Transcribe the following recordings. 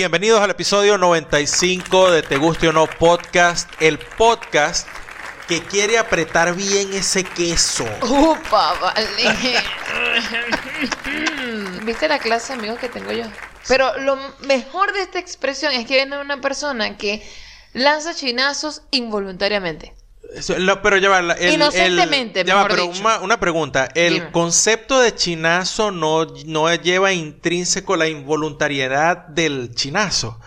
Bienvenidos al episodio 95 de Te Guste o No Podcast, el podcast que quiere apretar bien ese queso. Upa, vale. ¿Viste la clase de amigos que tengo yo? Pero lo mejor de esta expresión es que viene una persona que lanza chinazos involuntariamente. Pero ya va, el- Inocentemente, el- ya va, mejor pero dicho. una, una pregunta. El Dime. concepto de chinazo no, no lleva intrínseco la involuntariedad del chinazo.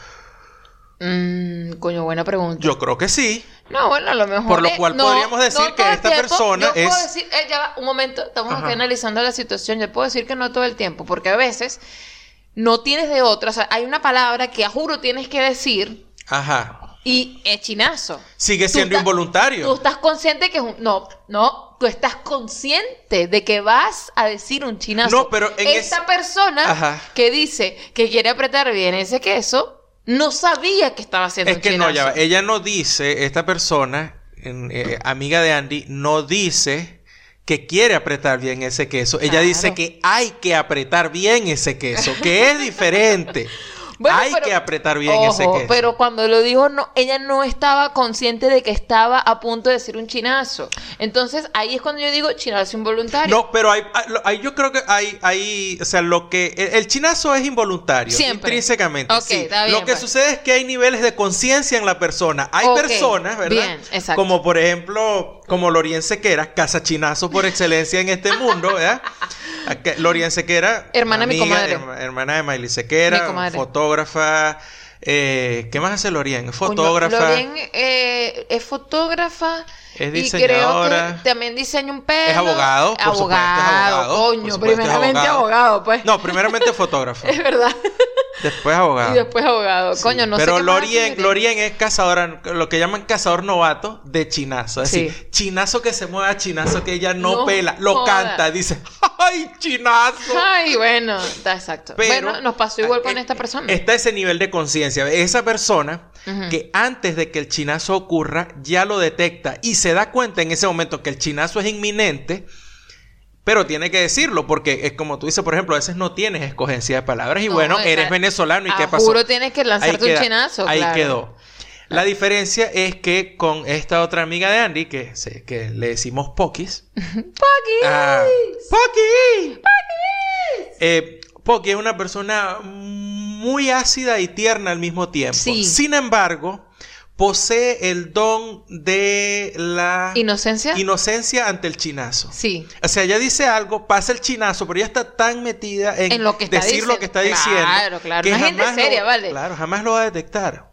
Mmm, coño, buena pregunta. Yo creo que sí. No, bueno, a lo mejor. Por lo es- cual no, podríamos decir no que esta tiempo. persona Yo puedo es- decir, eh, ya va, un momento, estamos Ajá. aquí analizando la situación. Yo puedo decir que no todo el tiempo, porque a veces no tienes de otra. O sea, hay una palabra que a juro tienes que decir Ajá. Y es chinazo. Sigue siendo involuntario. Tú estás consciente que es un. No, no. Tú estás consciente de que vas a decir un chinazo. No, pero en Esta persona Ajá. que dice que quiere apretar bien ese queso, no sabía que estaba haciendo Es un que no, ya va. Ella no dice, esta persona, en- eh, amiga de Andy, no dice que quiere apretar bien ese queso. Ella dice que hay que apretar bien ese queso, que es diferente. Bueno, hay pero- que apretar bien Ojo, ese queso. Pero cuando lo dijo, no, ella no estaba consciente de que estaba a punto de decir un chinazo. Entonces ahí es cuando yo digo chinazo involuntario. No, pero hay, yo creo que hay, hay, o sea, lo que, el, el chinazo es involuntario, Siempre. intrínsecamente. Ok, sí. está bien, lo que pues. sucede es que hay niveles de conciencia en la persona. Hay personas, ¿verdad? bien, exacto. Como por ejemplo, como Lorien Sequera, chinazo por excelencia en este mundo, ¿verdad? Lorien Sequera, Hermana de mi comadre. herma- hermana de Miley Sequera, Mi comadre. fotógrafa. eh, ¿Qué más hace Lorien? Fotógrafa. Lorien, eh, es fotógrafa. Es Y creo que también diseña un pelo. Es abogado, por supuesto, es abogado, Coño, supuesto, primeramente abogado. abogado, pues. No, primeramente fotógrafa. Es verdad. Después abogado. y después abogado. Sí, Coño, no Pero sé hace Lorien, Lorien. Es cazadora, lo que llaman cazador novato de chinazo. Es Sí. decir, chinazo que se mueva, chinazo que ella no, No pela, lo joda. canta, dice, ¡ay, chinazo! Ay, bueno, está exacto. Pero bueno, nos pasó igual con eh, esta persona. Está ese nivel de conciencia. Esa persona que antes de que el chinazo ocurra ya lo detecta y se da cuenta en ese momento que el chinazo es inminente. Pero tiene que decirlo porque es como tú dices, por ejemplo, a veces no tienes escogencia de palabras y No, bueno, eh, eres venezolano y qué pasó. juro tienes que lanzarte un chinazo, Ahí claro. quedó. La diferencia es que con esta otra amiga de Andy, que, se- que le decimos Pokis. ¡Poquis! Ah, ¡Poki! Eh, Poki es una persona muy ácida y tierna al mismo tiempo. Sí. Sin embargo, posee el don de la ¿Inocencia? inocencia ante el chinazo. sí. O sea, ella dice algo, pasa el chinazo, pero ella está tan metida en, En lo que está decir lo que está Claro, diciendo. claro. que gente jamás seria, lo- ¿vale? Claro, jamás lo va a detectar.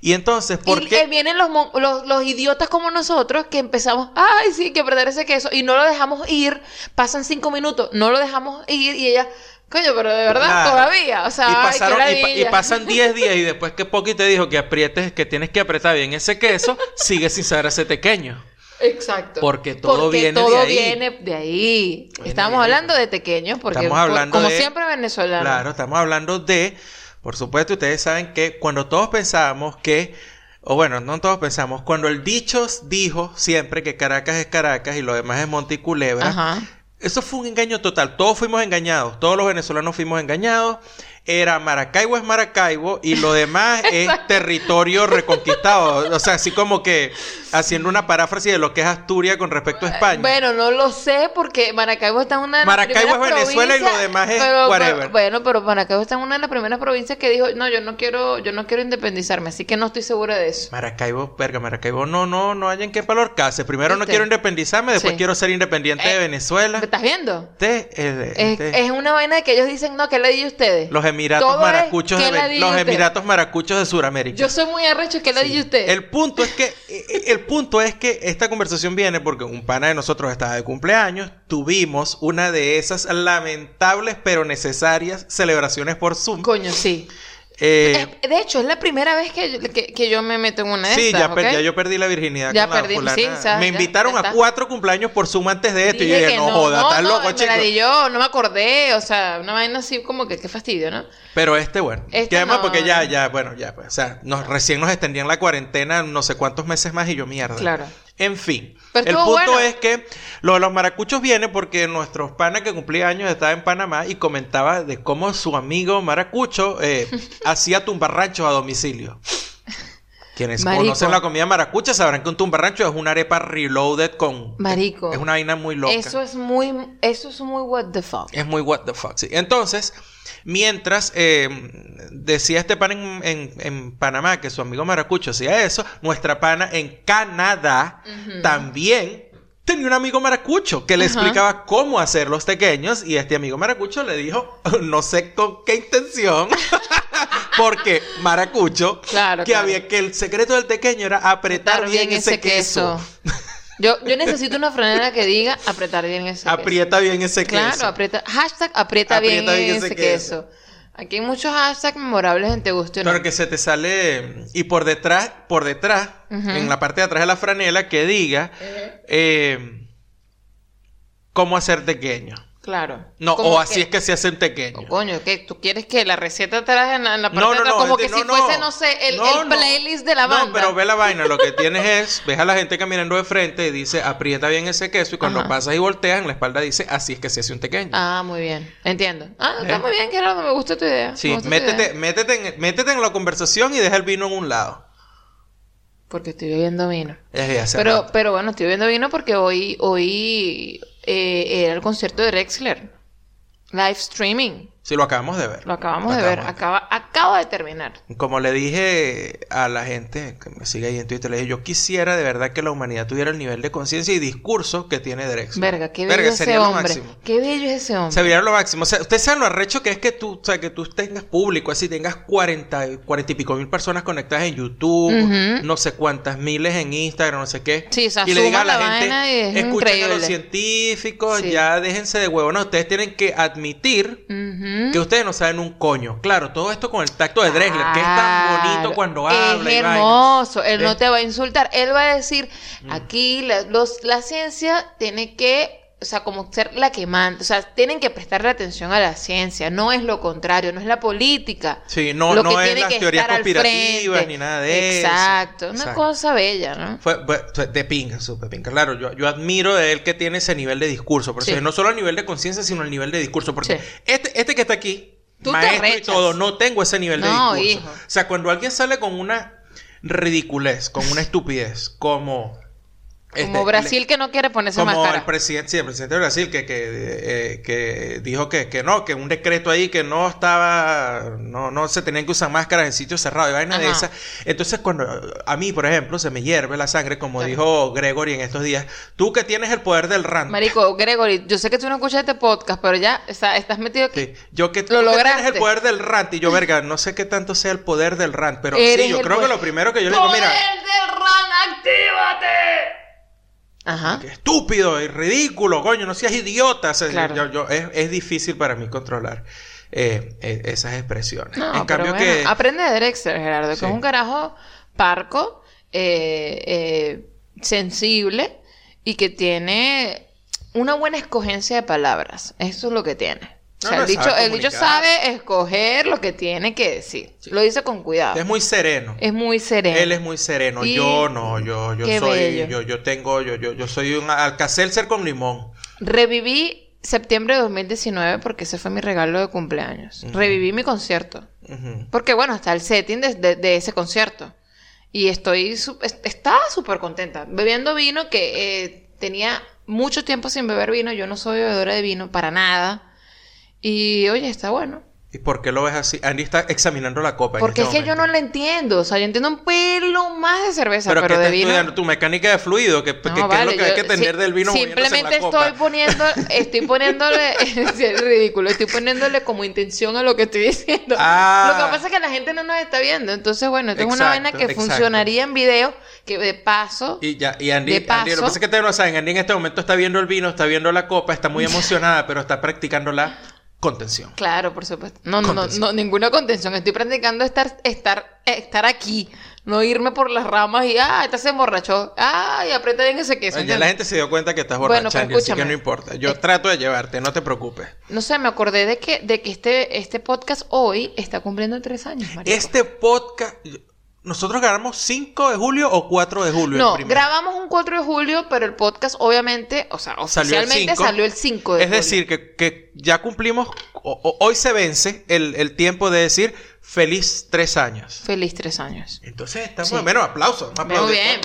Y entonces, ¿por y qué? eh, vienen los, los, los idiotas como nosotros que empezamos, ay, sí, que perder ese queso, y no lo dejamos ir, pasan cinco minutos, no lo dejamos ir, y ella, coño, pero de verdad, todavía, o sea, y, pasaron, y, y pasan 10 días y después que Poki te dijo que aprietes, que tienes que apretar bien ese queso, sigue sin saber ese pequeño. Exacto. Porque todo viene de todo ahí. viene de ahí. Viene Estamos de hablando de pequeños, porque Estamos hablando como de- siempre venezolano. Claro, estamos hablando de, por supuesto, ustedes saben que cuando todos pensábamos que, o bueno, no todos pensamos, cuando el dicho dijo siempre que Caracas es Caracas y lo demás es Monte y Culebra, Ajá. Eso fue un engaño total. Todos fuimos engañados, todos los venezolanos fuimos engañados. Era Maracaibo es Maracaibo y lo demás es territorio reconquistado. O sea, así como que haciendo una paráfrasis de lo que es Asturias con respecto a España. Bueno, no lo sé porque Maracaibo está en una de las Maracaibo es Venezuela y lo demás es pero- whatever. pero- bueno, pero Maracaibo está en una de las primeras provincias que dijo, no, yo no quiero, yo no quiero independizarme, así que no estoy segura de eso. Maracaibo, verga, Maracaibo, no, no, no hay en qué palorcarse. Primero no ¿Viste? quiero independizarme, después Sí. quiero ser independiente de Eh, Venezuela. ¿Me estás viendo? Te- eh, Es, te- es una vaina de que ellos dicen, no, que le di ustedes. los Emiratos Todo maracuchos de, los. Emiratos maracuchos de Sudamérica. Yo soy muy arrecho, que le di usted. El punto es que eh, eh, el punto es que esta conversación viene porque un pana de nosotros estaba de cumpleaños, tuvimos una de esas lamentables pero necesarias celebraciones por Zoom. Coño, sí. Eh, de hecho, es la primera vez que, yo- que, que yo me meto en una de sí, estas, ya, per- ¿ok? ya yo perdí la virginidad Ya con la perdí, fulana. sí, sabes, Me ya, invitaron ya a cuatro cumpleaños por Zoom antes de esto y yo Dije que no, joda, estás no, loco, chico. la yo, no me acordé, o sea, una vaina así como que qué fastidio, ¿no? Pero este, bueno. Este que además no, porque ya, no. ya, bueno, ya, pues, o sea, nos, recién nos extendían la cuarentena no sé cuántos meses más y yo, mierda. Claro. En fin, Pero el punto bueno. es que lo de los maracuchos viene porque nuestros pana que cumplía años estaba en Panamá y comentaba de cómo su amigo maracucho eh, hacía tumbarranchos a domicilio. Quienes Marico. conocen la comida maracucha sabrán que un tumbarrancho es una arepa reloaded con... Marico. Es una vaina muy loca. Eso es muy, eso es muy what the fuck. Es muy what the fuck, sí. Entonces, mientras eh, decía este pana en, en- en Panamá que su amigo Maracucho hacía eso, nuestra pana en Canadá también tenía un amigo Maracucho que le explicaba cómo hacer los pequeños y este amigo Maracucho le dijo, no sé con qué intención, porque Maracucho, Claro, que claro. había que el secreto del pequeño era apretar Apretar bien, ese queso. Yo, yo necesito una franela que diga apretar bien ese queso. Aprieta bien ese Claro, queso. aprieta. Hashtag aprieta, Aprieta bien, bien ese ese queso. Aquí hay muchos hashtags memorables en Te Guste o No. Claro que se te sale y por detrás, por detrás, en la parte de atrás de la franela que diga eh, cómo hacer tequeño. Claro. No, o así es que se hace un Oh, coño, ¿qué? ¿Tú quieres que la receta atrás en la, en la parte No, de no, atrás? no, Como que de- si fuese, no. sé, el, playlist de la banda. No, pero ve la vaina, lo que tienes es, ves a la gente caminando de frente y dice, aprieta bien ese queso y cuando Ajá. pasas y volteas en la espalda dice, así es que se hace un tequeño. Ah, muy bien. Entiendo. Ah, está ¿Eh? muy bien, Gerardo. Me gusta tu idea. sí, métete, idea. métete, en, métete en la conversación y deja el vino en un lado. Porque estoy bebiendo vino. Pero, rato. pero bueno, estoy bebiendo vino porque hoy, hoy eh, era el concierto de Drexler. Live streaming. Sí, lo acabamos de ver. Lo acabamos Lo de ver. acabamos Acaba, acaba de terminar. Como le dije a la gente que me sigue ahí en Twitter, le dije, yo quisiera de verdad que la humanidad tuviera el nivel de conciencia y discurso que tiene Drexler. Verga, qué bello ese sería lo hombre. máximo. Qué bello es ese hombre. Sería lo máximo. O sea, ustedes saben lo arrecho que es que tú, o sea, que tú tengas público, así tengas 40, y- 40 y pico mil personas conectadas en YouTube, no sé cuántas miles en Instagram, no sé qué. Sí, o sea, y le diga a la, la gente, es escuchen a los increíble". científicos, Sí. ya déjense de huevo. No, ustedes tienen que admitir Que ustedes no saben un coño. Claro, todo esto con el tacto de Drexler, que es tan bonito cuando habla. Es y hermoso. Él no te va a insultar. Él va a decir, Mm. aquí la, los, la ciencia tiene que, o sea, como ser la que manda. O sea, tienen que prestarle atención a la ciencia. No es lo contrario, no es la política. Sí, no, Lo no que es tiene las que teorías al conspirativas ni nada de eso. Exacto. Una cosa bella, ¿no? Fue, fue- de pinga, súper pinga. Claro, yo, yo admiro de él que tiene ese nivel de discurso. Por eso Sí. no solo a nivel de conciencia, sino a nivel de discurso. Porque Sí. este, este que está aquí, Tú maestro y todo, no tengo ese nivel de discurso. hijo. O sea, cuando alguien sale con una ridiculez, con una estupidez, como... Como este, Brasil que no quiere ponerse como máscara. el presidente, sí, el presidente de Brasil que, que, eh, que dijo que, que no, que un decreto ahí que no estaba, no, no se tenían que usar máscaras en sitios cerrados y vaina de esas. Entonces, cuando a mí, por ejemplo, se me hierve la sangre, como dijo Gregory en estos días, tú que tienes el poder del rant. Marico, Gregory, yo sé que tú no escuchas este podcast, pero ya o sea, estás metido aquí. Sí, yo que, Lo tú que tienes el poder del rant y yo, verga, no sé qué tanto sea el poder del rant, pero Eres sí, yo creo que poder- lo primero que yo le digo, mira, ¡Poder del RAN, actívate! Ajá. que estúpido y ridículo, coño, no seas idiota. O sea, Claro. yo- yo- es, es difícil para mí controlar eh, eh, esas expresiones. No, en cambio bueno, que... aprende de Drexler, Gerardo, que es un carajo parco, eh, eh, sensible y que tiene una buena escogencia de palabras. Eso es lo que tiene. O No, sea, no, el, dicho, sabe el dicho sabe escoger lo que tiene que decir. Lo dice con cuidado. Es muy sereno. Es muy sereno. Él es muy sereno. Y- Yo no, yo, yo Qué soy, bello. yo, yo tengo, yo, yo, yo soy un alcacelser con limón. Reviví septiembre de 2019 porque ese fue mi regalo de cumpleaños. Reviví mi concierto. Porque bueno, está el setting de, de- de ese concierto. Y estoy, su- est- estaba súper contenta. Bebiendo vino que eh, tenía mucho tiempo sin beber vino. Yo no soy bebedora de vino para nada. Y oye, está bueno. ¿Y por qué lo ves así? Andy está examinando la copa. en Porque este es que yo no la entiendo. O sea, yo entiendo un pelo más de cerveza, Pero, pero, que de vino. estudiando tu mecánica de fluido, que, que- No, que es vale, lo que hay yo que tener si- del vino moviéndose en la Simplemente copa. estoy poniendo, estoy poniéndole, es ridículo, estoy poniéndole como intención a lo que estoy diciendo. Ah. Lo que pasa es que la gente no nos está viendo, entonces bueno, esto es una Exacto, vaina que exacto. funcionaría en video, que de paso, Y ya, y Andy, De Andy, lo que paso- pasa es que ustedes no saben, Andy en este momento está viendo el vino, está viendo la copa, está muy emocionada, pero está practicando la contención. claro, por supuesto. No, no, no, ninguna contención, estoy practicando estar, estar, estar aquí, no irme por las ramas y, ah, esta se emborrachó, ah, y aprieta bien ese queso. ya la gente se dio cuenta que estás Bueno, borracha, pero Andy, así que no importa. Yo Eh, trato de llevarte, no te preocupes. No sé, me acordé de que, de que este, este podcast hoy está cumpliendo tres años, marico. Este podcast... nosotros grabamos 5 de julio o 4 de julio. No, el grabamos un 4 de julio, pero el podcast obviamente, o sea, oficialmente 5. salió el 5 de Es julio. decir, que, que ya cumplimos, o- o- hoy se vence el, el tiempo de decir feliz tres años. Feliz tres años. Entonces estamos, Sí. menos aplausos. aplauso. Muy bien.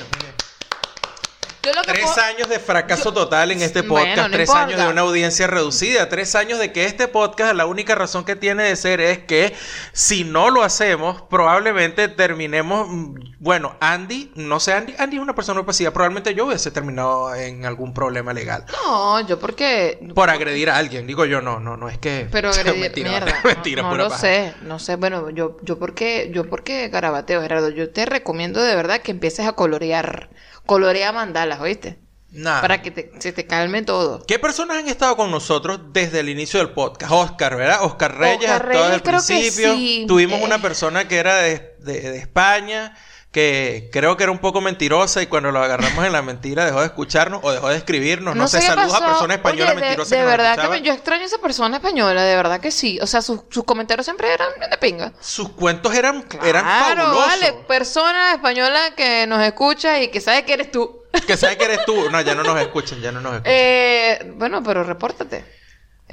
Yo lo que Tres puedo- años de fracaso total en este Bueno, podcast, no tres importa. años de una audiencia reducida, tres años de que este podcast, la única razón que tiene de ser es que si no lo hacemos, probablemente terminemos, mm, bueno, Andy, no sé, Andy, Andy es una persona pasiva, probablemente yo hubiese terminado en algún problema legal. No, yo porque... Por agredir a alguien, digo yo, no, no, no es que... Pero agredir, mentira, mierda. mentira, no, lo paja. sé, no sé. Bueno, yo, yo porque, yo porque garabateo, Gerardo. Yo te recomiendo de verdad que empieces a colorear, colorea mandalas, ¿oíste? Nada. Para que te- se te calme todo. ¿Qué personas han estado con nosotros desde el inicio del podcast? Oscar, ¿verdad? Oscar Reyes, Oscar todo Reyes, el creo que principio. sí. Tuvimos Eh. una persona que era de, de- de España, que creo que era un poco mentirosa y cuando lo agarramos en la mentira dejó de escucharnos o dejó de escribirnos. No, sé, qué saludos pasó. a personas españolas Oye, de- mentirosas De, que nos verdad que escuchaban. me- yo extraño a esa persona española, de verdad que sí. O sea, sus, sus comentarios siempre eran de pinga. Sus cuentos eran, eran Claro, fabulosos. vale. Persona española que nos escucha y que sabe que eres tú. Que sabes que eres tú. No, ya no nos escuchan, ya no nos escuchan. Eh, bueno, pero repórtate.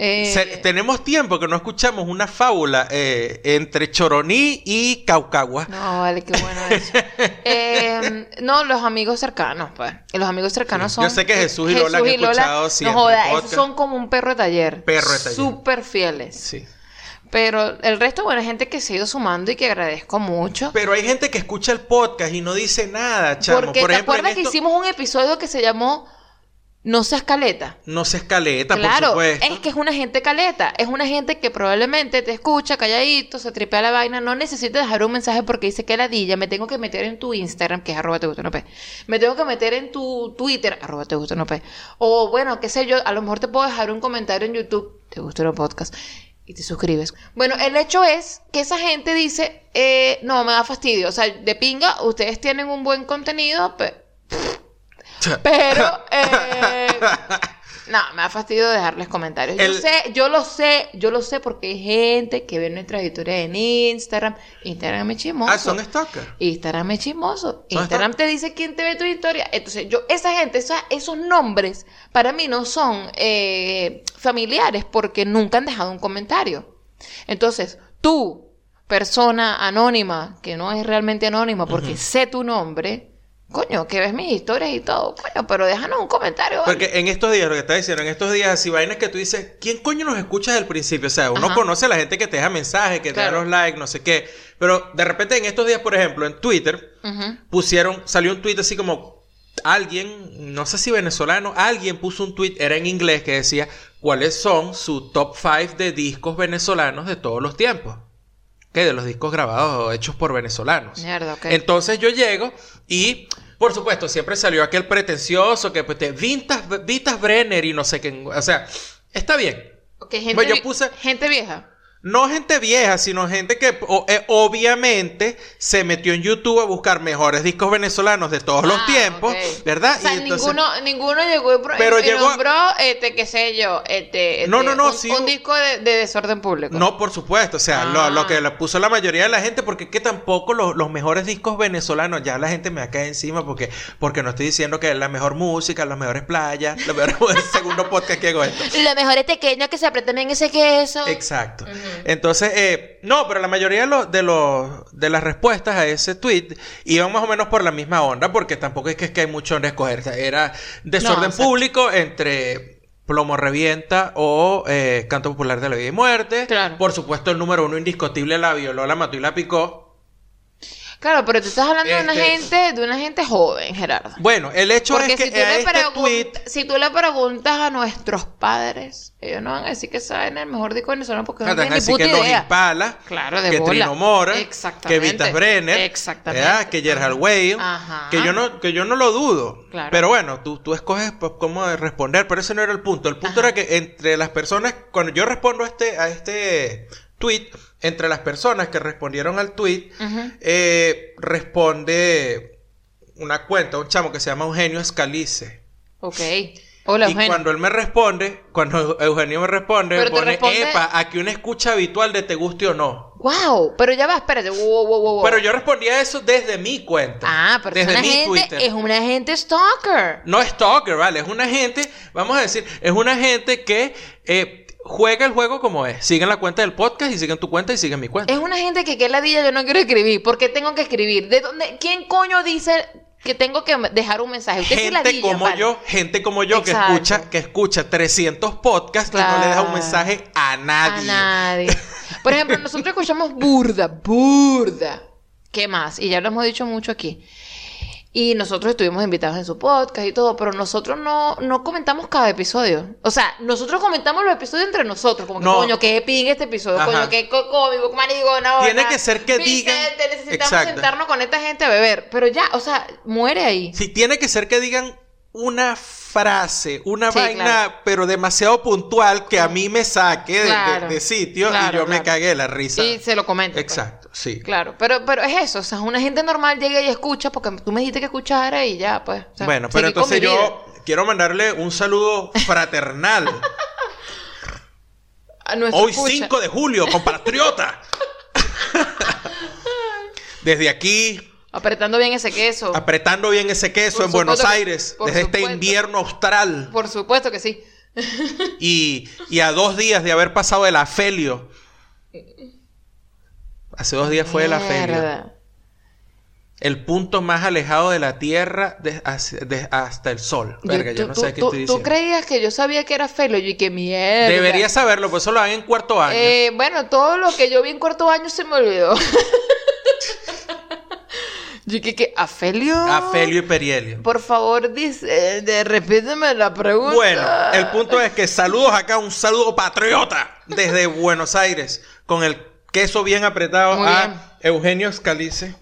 Eh, Se- tenemos tiempo que no escuchamos una fábula eh, entre Choroní y Caucagua. No, vale, qué bueno eso. Eh, no, los amigos cercanos, pues. Los amigos cercanos Sí. son. Yo sé que Jesús y Lola han escuchado siempre No joda, esos son como un perro de taller. Perro de taller. Súper fieles. Sí. Pero el resto, bueno, gente que se ha ido sumando y que agradezco mucho. Pero hay gente que escucha el podcast y no dice nada, chamo. porque por te ejemplo, acuerdas que hicimos un episodio que se llamó No seas caleta. No se escaleta, Claro, por supuesto. es que es una gente caleta, es una gente que probablemente te escucha calladito, se tripea la vaina, no necesita dejar un mensaje porque dice que ladilla, me tengo que meter en tu Instagram, que es arroba te gusta no pe. me tengo que meter en tu Twitter, arroba te gusta no pe. o bueno, qué sé yo, a lo mejor te puedo dejar un comentario en YouTube, te gusta no podcast, y te suscribes. Bueno, el hecho es que esa gente dice, eh, no, me da fastidio, o sea, de pinga, ustedes tienen un buen contenido, pe- pero... eh, no, me da fastidio dejarles comentarios. Yo sé, yo lo sé, yo lo sé porque hay gente que ve nuestras historias en Instagram. Instagram es chismoso. Ah, son stalkers. Instagram es chismoso. Instagram te dice quién te ve tu historia. Entonces, yo, esa gente, esa- esos nombres, para mí no son eh, familiares porque nunca han dejado un comentario. Entonces, tú, persona anónima, que no es realmente anónima porque sé tu nombre, coño, que ves mis historias y todo, coño, pero déjanos un comentario. ¿vale? Porque en estos días, lo que estás diciendo, en estos días, así vainas que tú dices, ¿quién coño nos escucha desde el principio? O sea, uno Ajá. conoce a la gente que te deja mensajes, que te da los likes, no sé qué. Pero de repente en estos días, por ejemplo, en Twitter, pusieron, salió un tweet así como alguien, no sé si venezolano, alguien puso un tweet, era en inglés, que decía cuáles son su top 5 de discos venezolanos de todos los tiempos. Que de los discos grabados o hechos por venezolanos. Mierda. Entonces yo llego y, por supuesto, siempre salió aquel pretencioso que pues te Vintas, Vitas Brenner y no sé qué. O sea, está bien. Ok, gente, Pues yo puse- gente vieja. No gente vieja, sino gente que o- eh, obviamente se metió en YouTube a buscar mejores discos venezolanos de todos los Ah, tiempos. ¿verdad? O sea, Y entonces- ninguno, ninguno llegó y, Pero y llegó- nombró, este, qué sé yo, este, No, este, no, no, un, sí, un disco de, de desorden público. No, por supuesto, o sea, lo, Ah. lo que le puso la mayoría de la gente, porque es que tampoco los, los mejores discos venezolanos, ya la gente me va a caer encima porque, porque no estoy diciendo que es la mejor música, las mejores playas, la mejor, el segundo podcast que hago esto. Lo mejor es pequeño que se apretan en ese queso. Exacto. Entonces, eh, no, pero la mayoría de, los de, los, de las respuestas a ese tweet iban más o menos por la misma onda, porque tampoco es que, es que hay mucho donde escoger. O sea, era desorden público entre Plomo Revienta o eh, Canto Popular de la Vida y Muerte. Claro. Por supuesto, el número uno indiscutible la violó, la mató y la picó. Claro, pero tú estás hablando de una Este- gente, de una gente joven, Gerardo. Bueno, el hecho Porque es que si, tú a le este tweet... si tú le preguntas a nuestros padres, ellos no van a decir que saben el mejor disco venezolano porque no tienen ni puta que los idea. Impala, Claro, de que bola. Trino Mora, que. Vitas Brenner, Exactamente. ¿verdad? que Gerhard Whale, que yo no que yo no lo dudo. Claro. Pero bueno, tú, tú escoges pues, cómo responder, pero ese no era el punto. El punto Ajá. era que entre las personas, cuando yo respondo a este, a este tweet, entre las personas que respondieron al tweet, eh, responde una cuenta, un chamo que se llama Eugenio Escalice. Ok. Hola, y Eugenio. cuando él me responde, cuando Eugenio me responde, me pone, responde- epa, aquí una escucha habitual de te guste o no. wow, pero ya va, espérate, wow, wow, wow, wow. Pero yo respondía eso desde mi cuenta. Ah, pero desde es una mi gente, Twitter. es una gente stalker. No stalker, ¿vale? Es una gente, vamos a decir, es una gente que eh, juega el juego como es. Siguen la cuenta del podcast y siguen tu cuenta y siguen mi cuenta. Es una gente que qué ladilla yo no quiero escribir. ¿Por qué tengo que escribir? ¿De dónde? ¿Quién coño dice que tengo que dejar un mensaje? Usted sí gente ladilla, como vale. yo, gente como yo que escucha, que escucha 300 podcasts y no le deja un mensaje a nadie. A nadie. Por ejemplo, nosotros escuchamos burda, burda. ¿Qué más? Y ya lo hemos dicho mucho aquí. Y nosotros estuvimos invitados en su podcast y todo, pero nosotros no, no comentamos cada episodio. O sea, nosotros comentamos los episodios entre nosotros, como que No. coño, qué ping este episodio, Ajá. coño, qué co- cómico, no. Tiene que ser que digan- necesitamos Exacto. sentarnos con esta gente a beber. Pero ya, o sea, muere ahí. Si tiene que ser que digan una frase, una Sí, vaina, claro. pero demasiado puntual que a mí me saque de- Claro. de sitio y yo me cagué la risa. Y se lo comento. pues. Exacto, sí. Claro, pero, pero es eso, o sea, una gente normal llega y escucha porque tú me dijiste que escuchara y ya, pues. o sea, bueno, pero entonces yo quiero mandarle un saludo fraternal. A Hoy escucha. 5 de julio, compatriota. Desde aquí, Apretando bien ese queso. apretando bien ese queso Por en Buenos que- Aires, desde este invierno austral. Por supuesto que sí. Y, y a dos días de haber pasado el afelio. Hace dos días fue el afelio. El punto más alejado de la Tierra de- hacia- de- hasta el Sol. Verga, yo no tú- sé qué tú- estoy tú creías que yo sabía que era felo y que mierda. Deberías saberlo, pues eso lo hagan en cuarto año. Eh, bueno, todo lo que yo vi en cuarto año se me olvidó. yo que, que Afelio. Afelio y Perihelio. Por favor, dice, de, repíteme la pregunta. Bueno, el punto es que saludos acá, un saludo patriota desde Buenos Aires, con el queso bien apretado Muy a bien. Eugenio Scalice,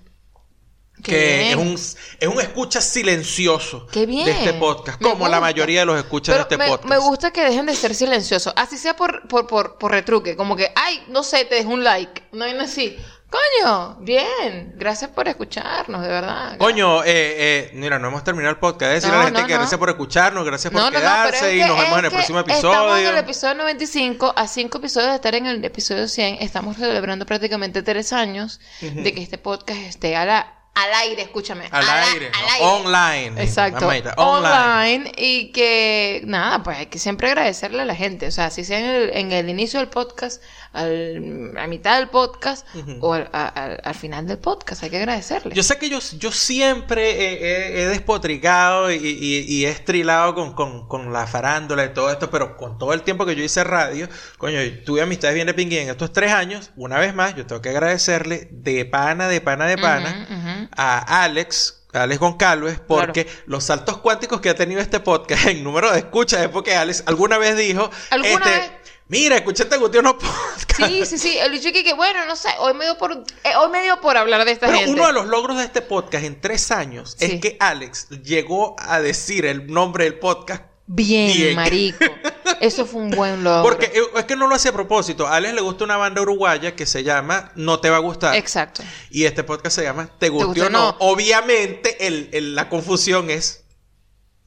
Qué que bien. es un, es un escucha silencioso Qué bien. de este podcast, Me como la mayoría de los escuchas Pero de este me, podcast. me gusta que dejen de ser silenciosos. Así sea por, por, por, por retruque. Como que, ay, no sé, te dejo un like. No hay así. Coño, bien. Gracias por escucharnos, de verdad. Coño, eh, eh, mira, no hemos terminado el podcast. Decirle a No, la gente no, que no. gracias por escucharnos, gracias por quedarse y que- nos vemos en el próximo Estamos en el episodio. episodio 95, a 5 episodios de estar en el episodio 100. Estamos celebrando prácticamente 3 años de que este podcast esté a la- al aire, escúchame. Al aire, al no, aire. online. Exacto. Online. Y que, nada, pues hay que siempre agradecerle a la gente. O sea, si sea en el, en el inicio del podcast, al, a mitad del podcast o al, a- al- al final del podcast, hay que agradecerle. Yo sé que yo, yo siempre he, he- he despotricado y, y- y he estrilado con, con- con la farándula y todo esto, pero con todo el tiempo que yo hice radio, coño, tuve amistades bien de pingüín en estos tres años. Una vez más, yo tengo que agradecerle de pana, de pana, de pana a Alex. a Alex Goncalves, porque los saltos cuánticos que ha tenido este podcast en número de escuchas es porque Alex alguna vez dijo, ¿Alguna este, vez? Mira, escuché este Gutiérrez podcast. Sí, sí, sí. El que, bueno, no sé, hoy me dio por, eh, hoy me dio por hablar de esta Pero gente. uno de los logros de este podcast en tres años Sí. es que Alex llegó a decir el nombre del podcast. Bien, Bien. marico. Eso fue un buen logro. Porque eh, es que no lo hace a propósito. A Alex le gusta una banda uruguaya que se llama No te va a gustar. Exacto. Y este podcast se llama Te guste guste o o no. no. Obviamente el- el- la confusión es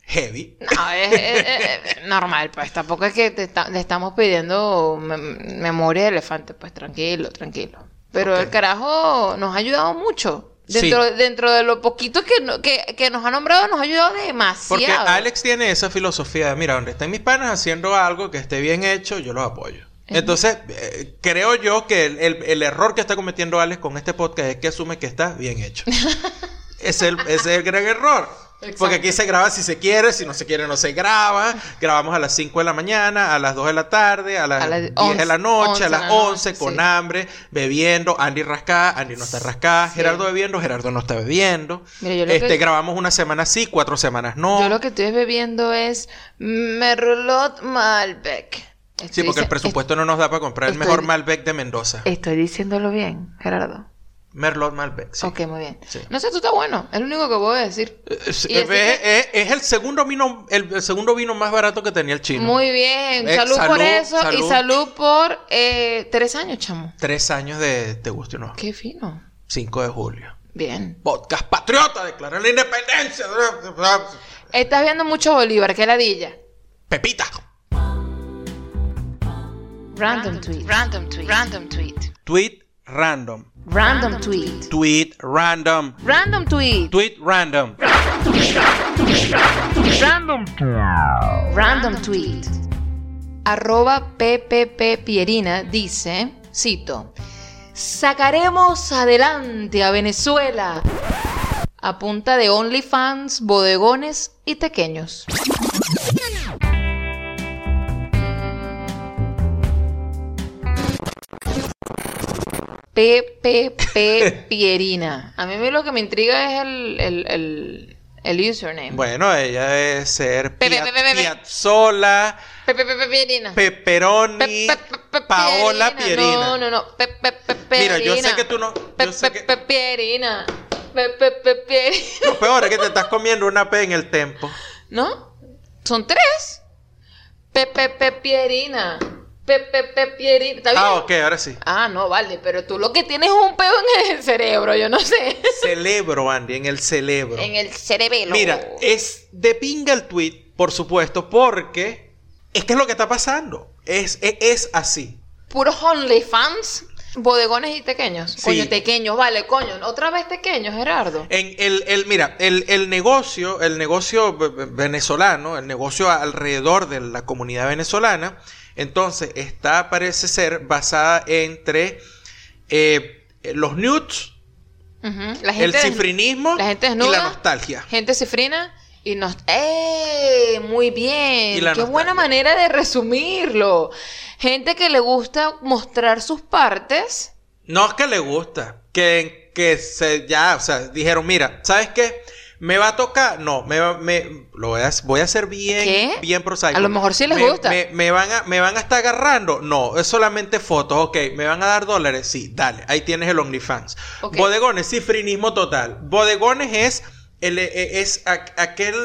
heavy. No, es, es- es- es normal, pues tampoco es que te está- le estamos pidiendo me- memoria de elefante, pues tranquilo, tranquilo. Pero el carajo nos ha ayudado mucho. Sí. Dentro, dentro de lo poquito que, no- que, que nos ha nombrado, nos ha ayudado demasiado. Porque Alex tiene esa filosofía de, mira, donde estén mis panas haciendo algo que esté bien hecho, yo los apoyo. Entonces, eh, creo yo que el, el- el error que está cometiendo Alex con este podcast es que asume que está bien hecho. es, el, ese es el gran error. Exacto. Porque aquí se graba si se quiere, si no se quiere no se graba. Grabamos a las 5 de la mañana, a las 2 de la tarde, a las A las 10 de 11, la noche, 11 a las la noche, 11, con sí. hambre, bebiendo. Andy rascada, Andy no está rascada. Sí. Gerardo bebiendo, Gerardo no está bebiendo. Mira, yo lo este, que- grabamos una semana sí, cuatro semanas no. Yo lo que estoy bebiendo es Merlot Malbec. Sí, porque el presupuesto no nos da para comprar el mejor Malbec de Mendoza. Estoy diciéndolo bien, Gerardo. Merlot Malbec, sí. Ok, muy bien. Sí. No sé, tú estás bueno. Es lo único que voy a decir. Es, Y así es- que- es- es el segundo vino, el, el segundo vino más barato que tenía el chino. Muy bien. Eh, salud, por salud, eso y salud. salud por eh, tres años, chamo. Tres años de Te guste o no. Qué fino. 5 de julio. Bien. Podcast patriota, declarar la independencia. Estás viendo mucho Bolívar, qué ladilla. Pepita. Random tweet. Random tweet. Random tweet. Tweet random. Random tweet. Tweet random. Random tweet. Tweet random. Random. Random tweet. Arroba PPP Pierina dice, cito, sacaremos adelante a Venezuela a punta de OnlyFans, bodegones y tequeños. PPP Pierina. A mí lo que me intriga es el, el, el, el username. Bueno, ella debe ser Piazzola, Pierina. Pepperoni, Pe- pe- pe- pe- Paola Pierina. No, no, no. Mira, yo sé que tú no- Pierina. Lo peor es que te estás comiendo una P en el tempo. ¿No? Son tres. Pepe pe, Pierina. Pepe pe, Pierina. ¿Está bien? Ah, ok, ahora sí. Ah, no, vale, pero tú lo que tienes es un peo en el cerebro, yo no sé. Celebro, Andy, en el celebro. En el cerebelo. Mira, es de pinga el tweet, por supuesto, porque es que es lo que está pasando. Es, es, es así. Puros OnlyFans, bodegones y tequeños. Sí. Coño, tequeños, vale, coño. Otra vez tequeños, Gerardo. En el, el, mira, el, el negocio, el negocio ve- ve- venezolano, el negocio alrededor de la comunidad venezolana, entonces está, parece ser, basada entre eh, los. La el gente cifrinismo la gente y la nostalgia. Gente cifrina y nos... ¡Eh! Muy bien. Qué buena manera de resumirlo. Gente que le gusta mostrar sus partes. No es que le gusta, que, que se ya, o sea, dijeron, mira, ¿sabes qué? Me va a tocar, no, me, me lo voy a, voy a hacer bien, ¿Qué? bien prosaico. A lo mejor sí les Me- gusta. Me, me van a, me van a estar agarrando, no, es solamente fotos, ok, me van a dar dólares, sí, dale, ahí tienes el OnlyFans. Ok. Bodegones, cifrinismo total. Bodegones es, el, eh, es a- aquel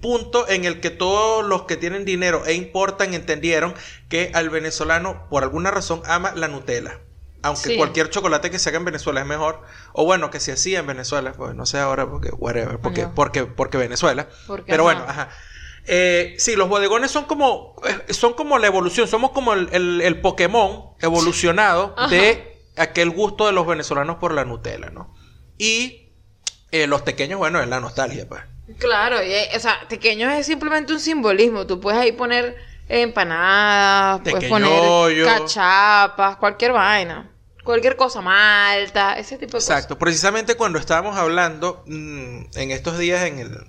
punto en el que todos los que tienen dinero e importan entendieron que al venezolano, por alguna razón, ama la Nutella. Aunque Sí. cualquier chocolate que se haga en Venezuela es mejor. O bueno, que se hacía en Venezuela. Pues no sé ahora porque, whatever. Porque, Ajá. porque, porque Venezuela. Porque, Pero ajá. bueno, ajá. Eh, sí, los bodegones son como, eh, son como la evolución. Somos como el, el- el Pokémon evolucionado de aquel gusto de los venezolanos por la Nutella, ¿no? Y eh, los pequeños, bueno, es la nostalgia, pues. Claro, y, o sea, tequeños es simplemente un simbolismo. Tú puedes ahí poner empanadas, puedes poner cachapas, cualquier vaina. Cualquier cosa, malta, ese tipo de Exacto. Precisamente cuando estábamos hablando mm, en estos días en el,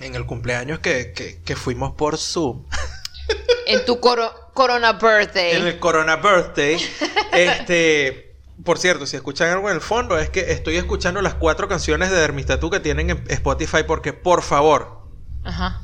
en el cumpleaños que, que, que fuimos por Zoom. cosas. En tu coro- Corona Birthday. En el Corona Birthday. este. Por cierto, si escuchan algo en el fondo, es que estoy escuchando las cuatro canciones de Dermistatú que tienen en Spotify. Porque, por favor, Ajá.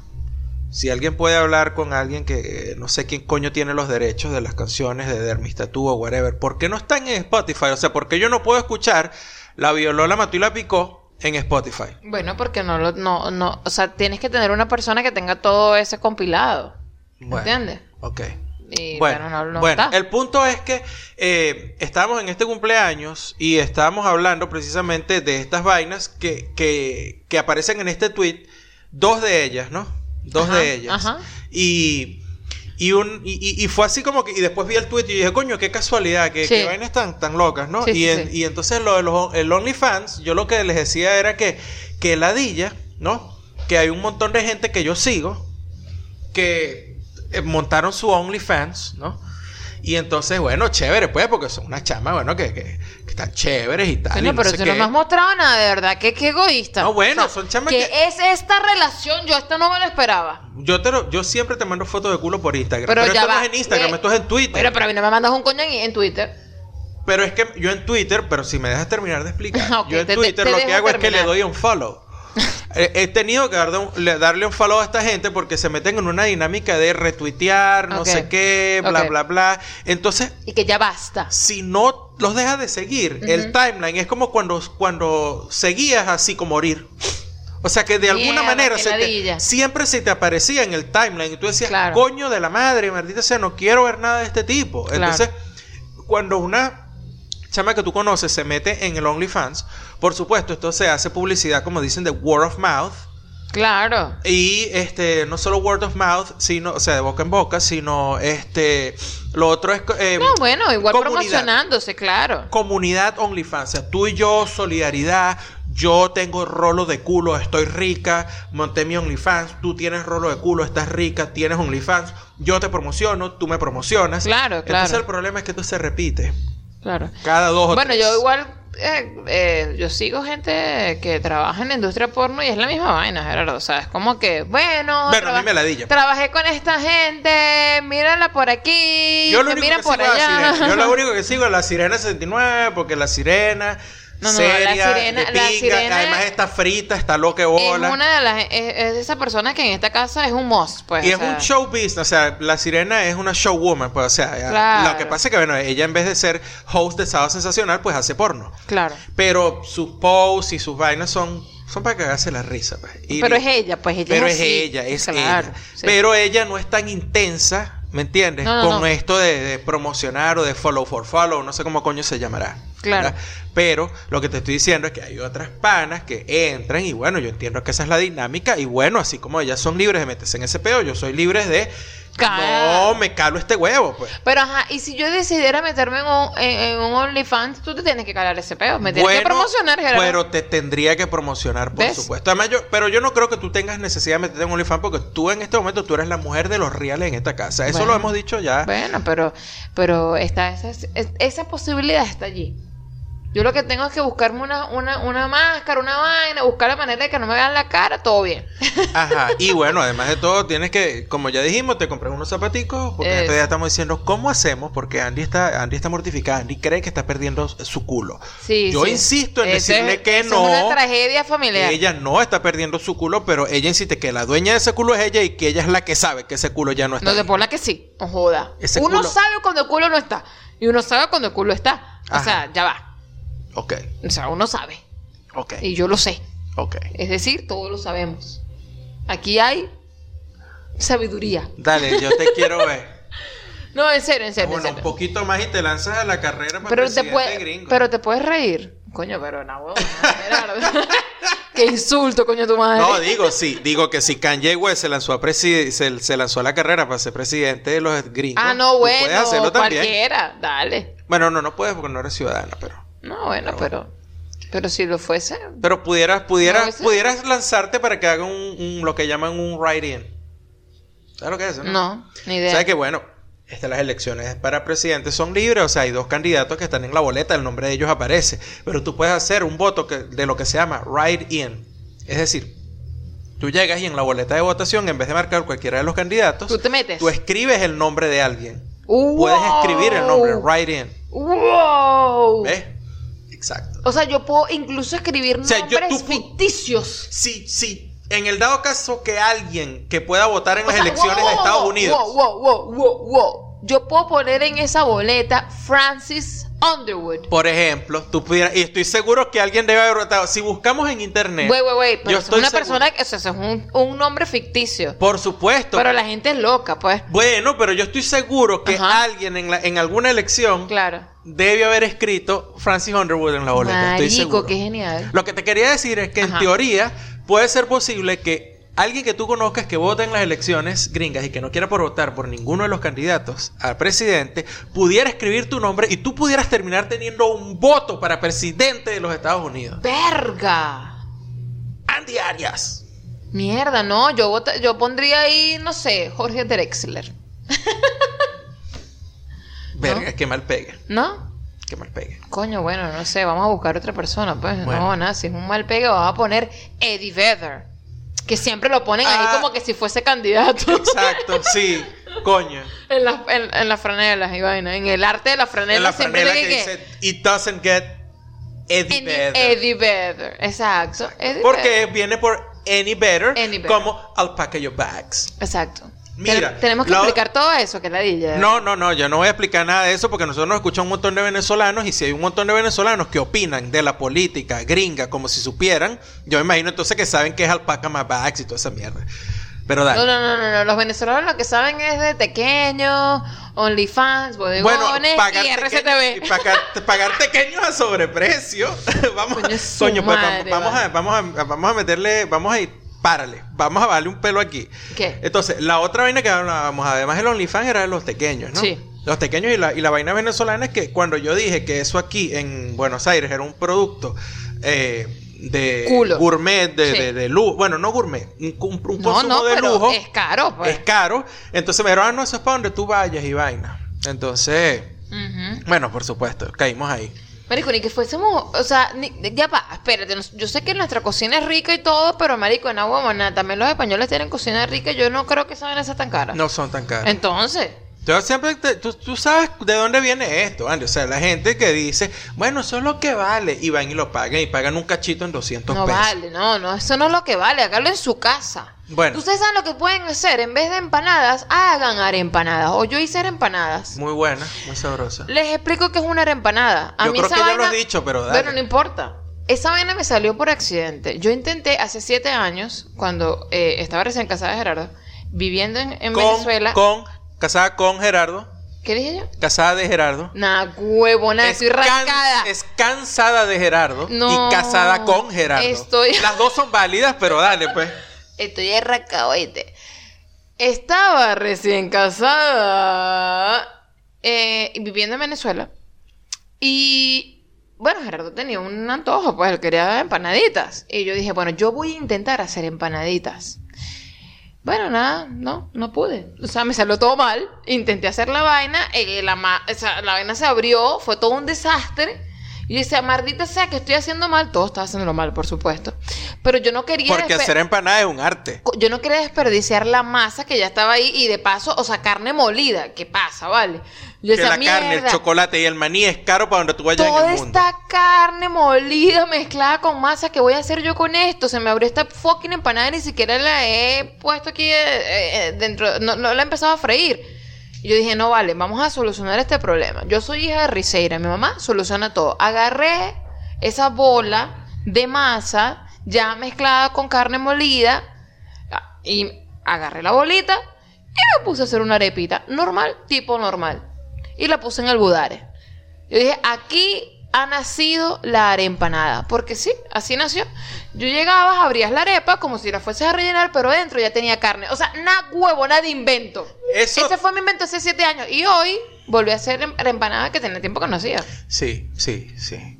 Si alguien puede hablar con alguien que eh, no sé quién coño tiene los derechos de las canciones de Dermistatú o whatever, ¿por qué no están en Spotify? O sea, ¿por qué yo no puedo escuchar La violó, la mató y la picó en Spotify? Bueno, porque no lo, no, no, o sea, tienes que tener una persona que tenga todo ese compilado. Bueno, ¿Entiendes? Ok. Y Bueno, bueno, no, no bueno, el punto es que eh, estábamos en este cumpleaños y estábamos hablando precisamente de estas vainas que, que, que aparecen en este tweet, dos de ellas, ¿no? Dos Ajá, de ellas. ajá. Y, y, un, y, y- fue así como que, y después vi el tweet y dije, coño, qué casualidad, que, Sí. que vainas tan, tan locas, ¿no? Sí, y, sí, en- sí. y entonces lo de los el OnlyFans, yo lo que les decía era que, que ladilla, ¿no? Que hay un montón de gente que yo sigo que eh, montaron su OnlyFans, ¿no? Y entonces, bueno, chévere, pues, porque son unas chamas, bueno, que, que, que están chéveres y tal. Sí, y no, no pero sé tú qué. no me has mostrado nada, de verdad. que qué egoísta. No, bueno, son chamas que que- es esta relación? Yo esto no me lo esperaba. Yo, te lo- yo siempre te mando fotos de culo por Instagram. Pero Pero, ya esto no es en Instagram, Eh, esto es en Twitter. Pero, pero a mí no me mandas un coño en, en Twitter. Pero es que yo en Twitter, pero si me dejas terminar de explicar, yo en te- te- Twitter te lo que hago es que le doy un follow. He, he tenido que darle un, le- darle un follow a esta gente porque se meten en una dinámica de retuitear, no sé qué, bla, bla, bla. Entonces, Y que ya basta. si no los dejas de seguir, el timeline es como cuando, cuando seguías así como morir. O sea que de alguna manera se te- siempre se te aparecía en el timeline y tú decías, Claro. coño de la madre, maldita sea, no quiero ver nada de este tipo. Claro. Entonces, cuando una chama que tú conoces se mete en el OnlyFans, por supuesto, esto se hace publicidad, como dicen, de word of mouth. Claro. Y este, no solo word of mouth, sino, o sea, de boca en boca, sino este, lo otro es eh, No, bueno, igual promocionándose, claro. comunidad OnlyFans. O sea, tú y yo, solidaridad. Yo tengo rolo de culo, estoy rica, monté mi OnlyFans, tú tienes rolo de culo, estás rica, tienes OnlyFans, yo te promociono, tú me promocionas. Claro, Entonces claro. el problema es que esto se repite Claro. cada dos o Bueno, tres. yo igual, eh, eh, yo sigo gente que trabaja en la industria porno y es la misma vaina, Gerardo. O sea, es como que, bueno, Bueno, a mí me ladilla. trabajé con esta gente, mírala por aquí, Yo lo me único miran que por sigo la allá. sirena. Yo lo único que sigo es la sirena 69, porque la sirena. No, no, seria, la sirena- de la sirena- además está frita, está de es bola. una de las, es, es esa persona que en esta casa es un must, pues. Y es sea, un show business, o sea, la sirena es una showwoman, pues, o sea, Claro. lo que pasa es que, bueno, ella en vez de ser host de Sábado Sensacional, pues hace porno. Claro. Pero sus posts y sus vainas son, son para cagarse la risa, pues. Y- Pero es ella, pues ella Pero es es así. ella, es Claro, ella. sí. Pero ella no es tan intensa, ¿me entiendes? No, no, Con no. esto de, de promocionar o de follow for follow, no sé cómo coño se llamará. Claro. ¿verdad? Pero lo que te estoy diciendo es que hay otras panas que entran y bueno, yo entiendo que esa es la dinámica y bueno, así como ellas son libres de meterse en ese peo, yo soy libre de... No, me calo este huevo, pues. Pero ajá, y si yo decidiera meterme en un, en, en un OnlyFans, tú te tienes que calar ese peo. Me tienes que promocionar, Gerardo. Pero te tendría que promocionar, por ¿Ves? supuesto. Además, yo, pero yo no creo que tú tengas necesidad de meterte en OnlyFans porque tú en este momento tú eres la mujer de los reales en esta casa. Eso Bueno. lo hemos dicho ya. Bueno, pero, pero está, esa, es- esa posibilidad está allí. Yo lo que tengo es que buscarme una, una, una máscara, una vaina, buscar la manera de que no me vean la cara, todo bien. Ajá. Y bueno, además de todo, tienes que, como ya dijimos, te compras unos zapaticos. Porque entonces ya estamos diciendo, ¿cómo hacemos? Porque Andy está, Andy está mortificada. Andy cree que está perdiendo su culo. Sí, Yo sí. insisto en decirle es- que eso no. Es una tragedia familiar. Ella no está perdiendo su culo, pero ella insiste que la dueña de ese culo es ella y que ella es la que sabe que ese culo ya no está. No, ahí. por que sí, no joda. Ese uno culo- sabe cuando el culo no está. Y uno sabe cuando el culo está. O Ajá. sea, ya va. Ok, O sea, uno sabe. ok, Y yo lo sé. ok. Es decir, todos lo sabemos. Aquí hay sabiduría. Dale, yo te quiero ver. No, en serio, en serio. en Bueno, un poquito más y te lanzas a la carrera para Pero te, puede, gringo. pero te puedes reír. Coño, pero no, Gerardo. Qué insulto, coño, tu madre. No, digo sí, digo que si Kanye West se lanzó a presi- se, se lanzó a la carrera para ser presidente de los gringos. ah, no, bueno, Puedes hacerlo también. cualquiera. Dale. Bueno, no, no puedes porque no eres ciudadana, pero. No, bueno, pero. Pero si lo fuese. Pero pudieras, pudieras, No, pudieras lanzarte para que haga un, un- lo que llaman un write-in. ¿Sabes lo que es eso? No, ni idea. ¿Sabes que bueno? Estas las elecciones para presidente son libres, o sea, hay dos candidatos que están en la boleta, el nombre de ellos aparece, pero tú puedes hacer un voto que, de lo que se llama write-in. Es decir, tú llegas y en la boleta de votación, en vez de marcar cualquiera de los candidatos, Tú te metes. tú escribes el nombre de alguien. ¡Wow! Puedes escribir el nombre, write-in. ¡Wow! ¿Ves? Exacto. O sea, yo puedo incluso escribir O sea, yo- nombres tú ficticios. Si, si en el dado caso que alguien que pueda votar en O las sea, elecciones wow, de Estados wow, Unidos. Wow, wow, wow, wow, wow. Yo puedo poner en esa boleta Francis Underwood. Por ejemplo, tú pudieras, y estoy seguro que alguien debe haber votado. Si buscamos en internet, Güey, güey, güey. Pero yo eso es una seguro- persona que. O sea, eso es un, un nombre ficticio. por supuesto. Pero la gente es loca, pues. Bueno, pero yo estoy seguro que Ajá. alguien en, la- en alguna elección Claro. Debe haber escrito Francis Underwood en la boleta. estoy Marico, seguro. qué genial. Lo que te quería decir es que en teoría puede ser posible que alguien que tú conozcas que vote en las elecciones gringas y que no quiera por votar por ninguno de los candidatos al presidente, pudiera escribir tu nombre y tú pudieras terminar teniendo un voto para presidente de los Estados Unidos. ¡Verga! Andy Arias. Mierda, no. Yo, vota- yo pondría ahí, no sé, Jorge Drexler. Verga, qué mal pegue. ¿No? Qué mal pegue. Coño, bueno, no sé, vamos a buscar otra persona, pues. Bueno. No, nada, si es un mal pegue, vamos a poner Eddie Vedder. Que siempre lo ponen Ah. ahí como que si fuese candidato. Exacto, sí. Coño. en, las, en, en las franelas y vaina. En el arte de la franela En la siempre franela que que- dice It doesn't get Eddie Vedder. Eddie Vedder. Exacto. Eddie Porque viene por Any Better, Any better. como I'll pack your bags. Exacto. Mira, tenemos que explicar todo eso, que la dilla. No, no, no, yo no voy a explicar nada de eso porque nosotros nos escuchan un montón de venezolanos y si hay un montón de venezolanos que opinan de la política gringa como si supieran, yo me imagino entonces que saben que es alpaca más bags y toda esa mierda. Pero dale. No, no, no, no. Los venezolanos lo que saben es de tequeños, OnlyFans, Bueno, bodegones pagar, y tequeños- RCTV. y pagar, pagar pequeños a sobreprecio. vamos, Coño, coño, su pues, vamos, vale. a, vamos, a, vamos a meterle, vamos a ir párale, vamos a darle un pelo aquí. ¿Qué? Entonces, la otra vaina que hablábamos, además del OnlyFans, era de los pequeños, ¿no? Sí. Los pequeños y la, y la vaina venezolana es que cuando yo dije que eso aquí en Buenos Aires era un producto eh, de Culo. gourmet, de, Sí. de, de lujo, bueno, no gourmet, un, un- un No, consumo no, de pero lujo, es caro, pues. es caro. Entonces me dijeron, ah, no, eso es para donde tú vayas y vaina. Entonces, bueno, por supuesto, caímos ahí. Marico, ni que fuésemos, o sea, ni- ya va, espérate, yo sé que nuestra cocina es rica y todo, pero marico, en agua Maná, también los españoles tienen cocina rica, yo no creo que esa vaina sea tan cara. No son tan caros. Entonces, Yo siempre, te- tú, tú sabes de dónde viene esto, Andy. O sea, la gente que dice, bueno, eso es lo que vale, y van y lo pagan, y pagan un cachito en 200 no pesos. vale, no, no, eso no es lo que vale, hágalo en su casa. Bueno. Ustedes saben lo que pueden hacer, en vez de empanadas, hagan arempanadas, o yo hice arempanadas. Muy buena, muy sabrosa. Les explico qué es una arempanada. A Yo mí creo esa que ya lo vaina- has dicho, pero dale. Bueno, no importa. Esa vaina me salió por accidente. Yo intenté hace siete años, cuando eh, estaba recién casada de Gerardo, viviendo en, en con, Venezuela. con, casada con Gerardo, ¿Qué dije yo? casada de Gerardo. Nah, huevona, Es estoy rascada. es cansada de Gerardo No, y casada con Gerardo. estoy- Las dos son válidas, pero dale, pues. Estoy arrancado, oíste. Estaba recién casada eh, y viviendo en Venezuela. Y bueno, Gerardo tenía un antojo, pues él quería empanaditas. Y yo dije, bueno, yo voy a intentar hacer empanaditas. Bueno, nada, no, no pude. O sea, me salió todo mal. Intenté hacer la vaina, eh, la, ma- o sea, la vaina se abrió, fue todo un desastre. Y yo decía, maldita sea que estoy haciendo mal. Todo estaba haciéndolo mal, por supuesto. Pero yo no quería... Porque hacer empanada es un arte. Yo no quería desperdiciar la masa que ya estaba ahí y de paso, o sea, carne molida. ¿Qué pasa, vale? Yo Que decía, la carne, el "Mierda, chocolate y el maní es caro para donde tú vayas en Toda el mundo. esta carne molida mezclada con masa, ¿qué voy a hacer yo con esto? Se me abrió esta fucking empanada, ni siquiera la he puesto aquí eh, eh, dentro, no, no la he empezado a freír. Y yo dije, no vale, vamos a solucionar este problema. Yo soy hija de Riseira, mi mamá soluciona todo. Agarré esa bola de masa ya mezclada con carne molida y agarré la bolita y me puse a hacer una arepita normal, tipo normal. Y la puse en el budare. Yo dije, aquí ha nacido la arempanada. Porque sí, así nació. Yo llegabas, abrías la arepa como si la fueses a rellenar, pero dentro ya tenía carne. O sea, nada huevo, nada de invento. Eso- Ese fue mi invento hace siete años. Y hoy volví a hacer la empanada que tenía tiempo que no hacía. Sí, sí, sí.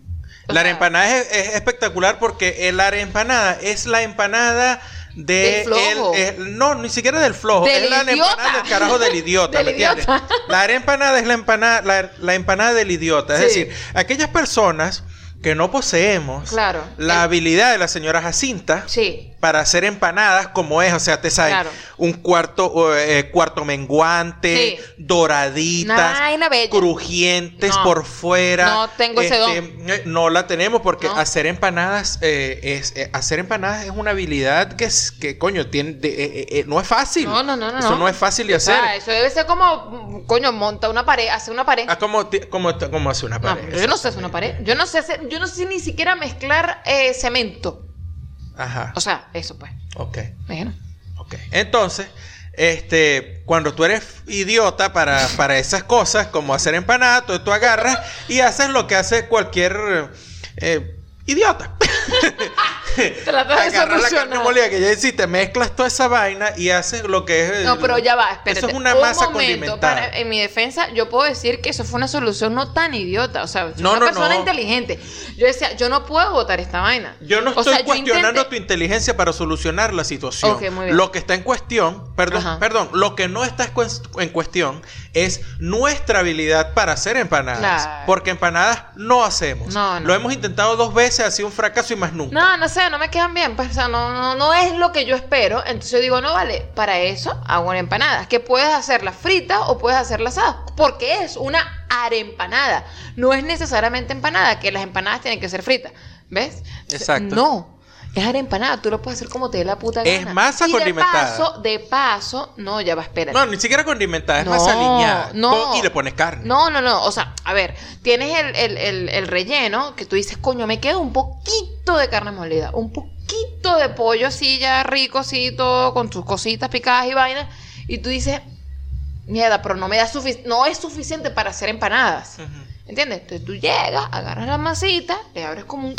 O La sea- empanada es, es espectacular porque el- la empanada es la empanada de Del flojo. el- el- no, ni siquiera del flojo, Del es la idiota. empanada del carajo del idiota, Del ¿me entiendes? idiota. La empanada es la empanada la, la empanada del idiota, es Sí. decir, aquellas personas que no poseemos Claro. la El- habilidad de la señora Jacinta Sí. Para hacer empanadas como es, o sea, te Claro. un cuarto eh, cuarto menguante, Sí. doraditas, crujientes No. por fuera. No tengo ese don. eh, No la tenemos porque No. hacer empanadas eh, es eh, hacer empanadas es una habilidad que es que coño tiene de- eh, no es fácil. No, no, no, no. Eso no, es fácil de hacer. eso debe ser como, coño, monta una pared, hace una pared. Ah, como como como hace una No, pared. yo no sé hacer una pared. Yo no sé hacer- yo no sé ni siquiera mezclar eh, cemento. Ajá. O sea, eso pues. Ok. Bueno. Ok. Entonces, este, cuando tú eres idiota para, para esas cosas, como hacer empanadas, tú, tú agarras y haces lo que hace cualquier eh, idiota. Tratas de Agarras la carne solucionar. molida que ya hiciste, mezclas toda esa vaina y haces lo que es. No, pero ya va, espérate. Eso es una Un masa momento, condimentada. para- en mi defensa, yo puedo decir que eso fue una solución no tan idiota. O sea, soy No, una no, persona no. inteligente. Yo decía, yo no puedo votar esta vaina. Yo no O estoy sea, cuestionando intenté- tu inteligencia para solucionar la situación. Ok, muy bien. Lo que está en cuestión, perdón, Ajá. perdón, lo que no está en cuestión es nuestra habilidad para hacer empanadas. Claro. Porque empanadas no hacemos. No, no. Lo hemos intentado dos veces, ha sido un fracaso y más nunca. No, no sé, no me quedan bien. Pues, o sea, no, no, no es lo que yo espero. Entonces yo digo, no vale, para eso hago una empanada. Que puedes hacerla frita o puedes hacerla asada. Porque es una arempanada. No es necesariamente empanada, que las empanadas tienen que ser fritas. ¿Ves? Exacto. No. Es arempanada, tú lo puedes hacer como te dé la puta Es gana. masa y de condimentada. paso, de paso, no, ya va, espérate. No, ni siquiera condimentada, es No, más alineada. no. Y le pones carne. No, no, no. O sea, a ver, tienes el, el- el- el relleno que tú dices, coño, me queda un poquito de carne molida, un poquito de pollo así ya rico, así todo con tus cositas picadas y vainas. Y tú dices, mierda, pero no me da no es suficiente para hacer empanadas. Ujú. ¿Entiendes? Entonces tú llegas, agarras la masita, le abres como un,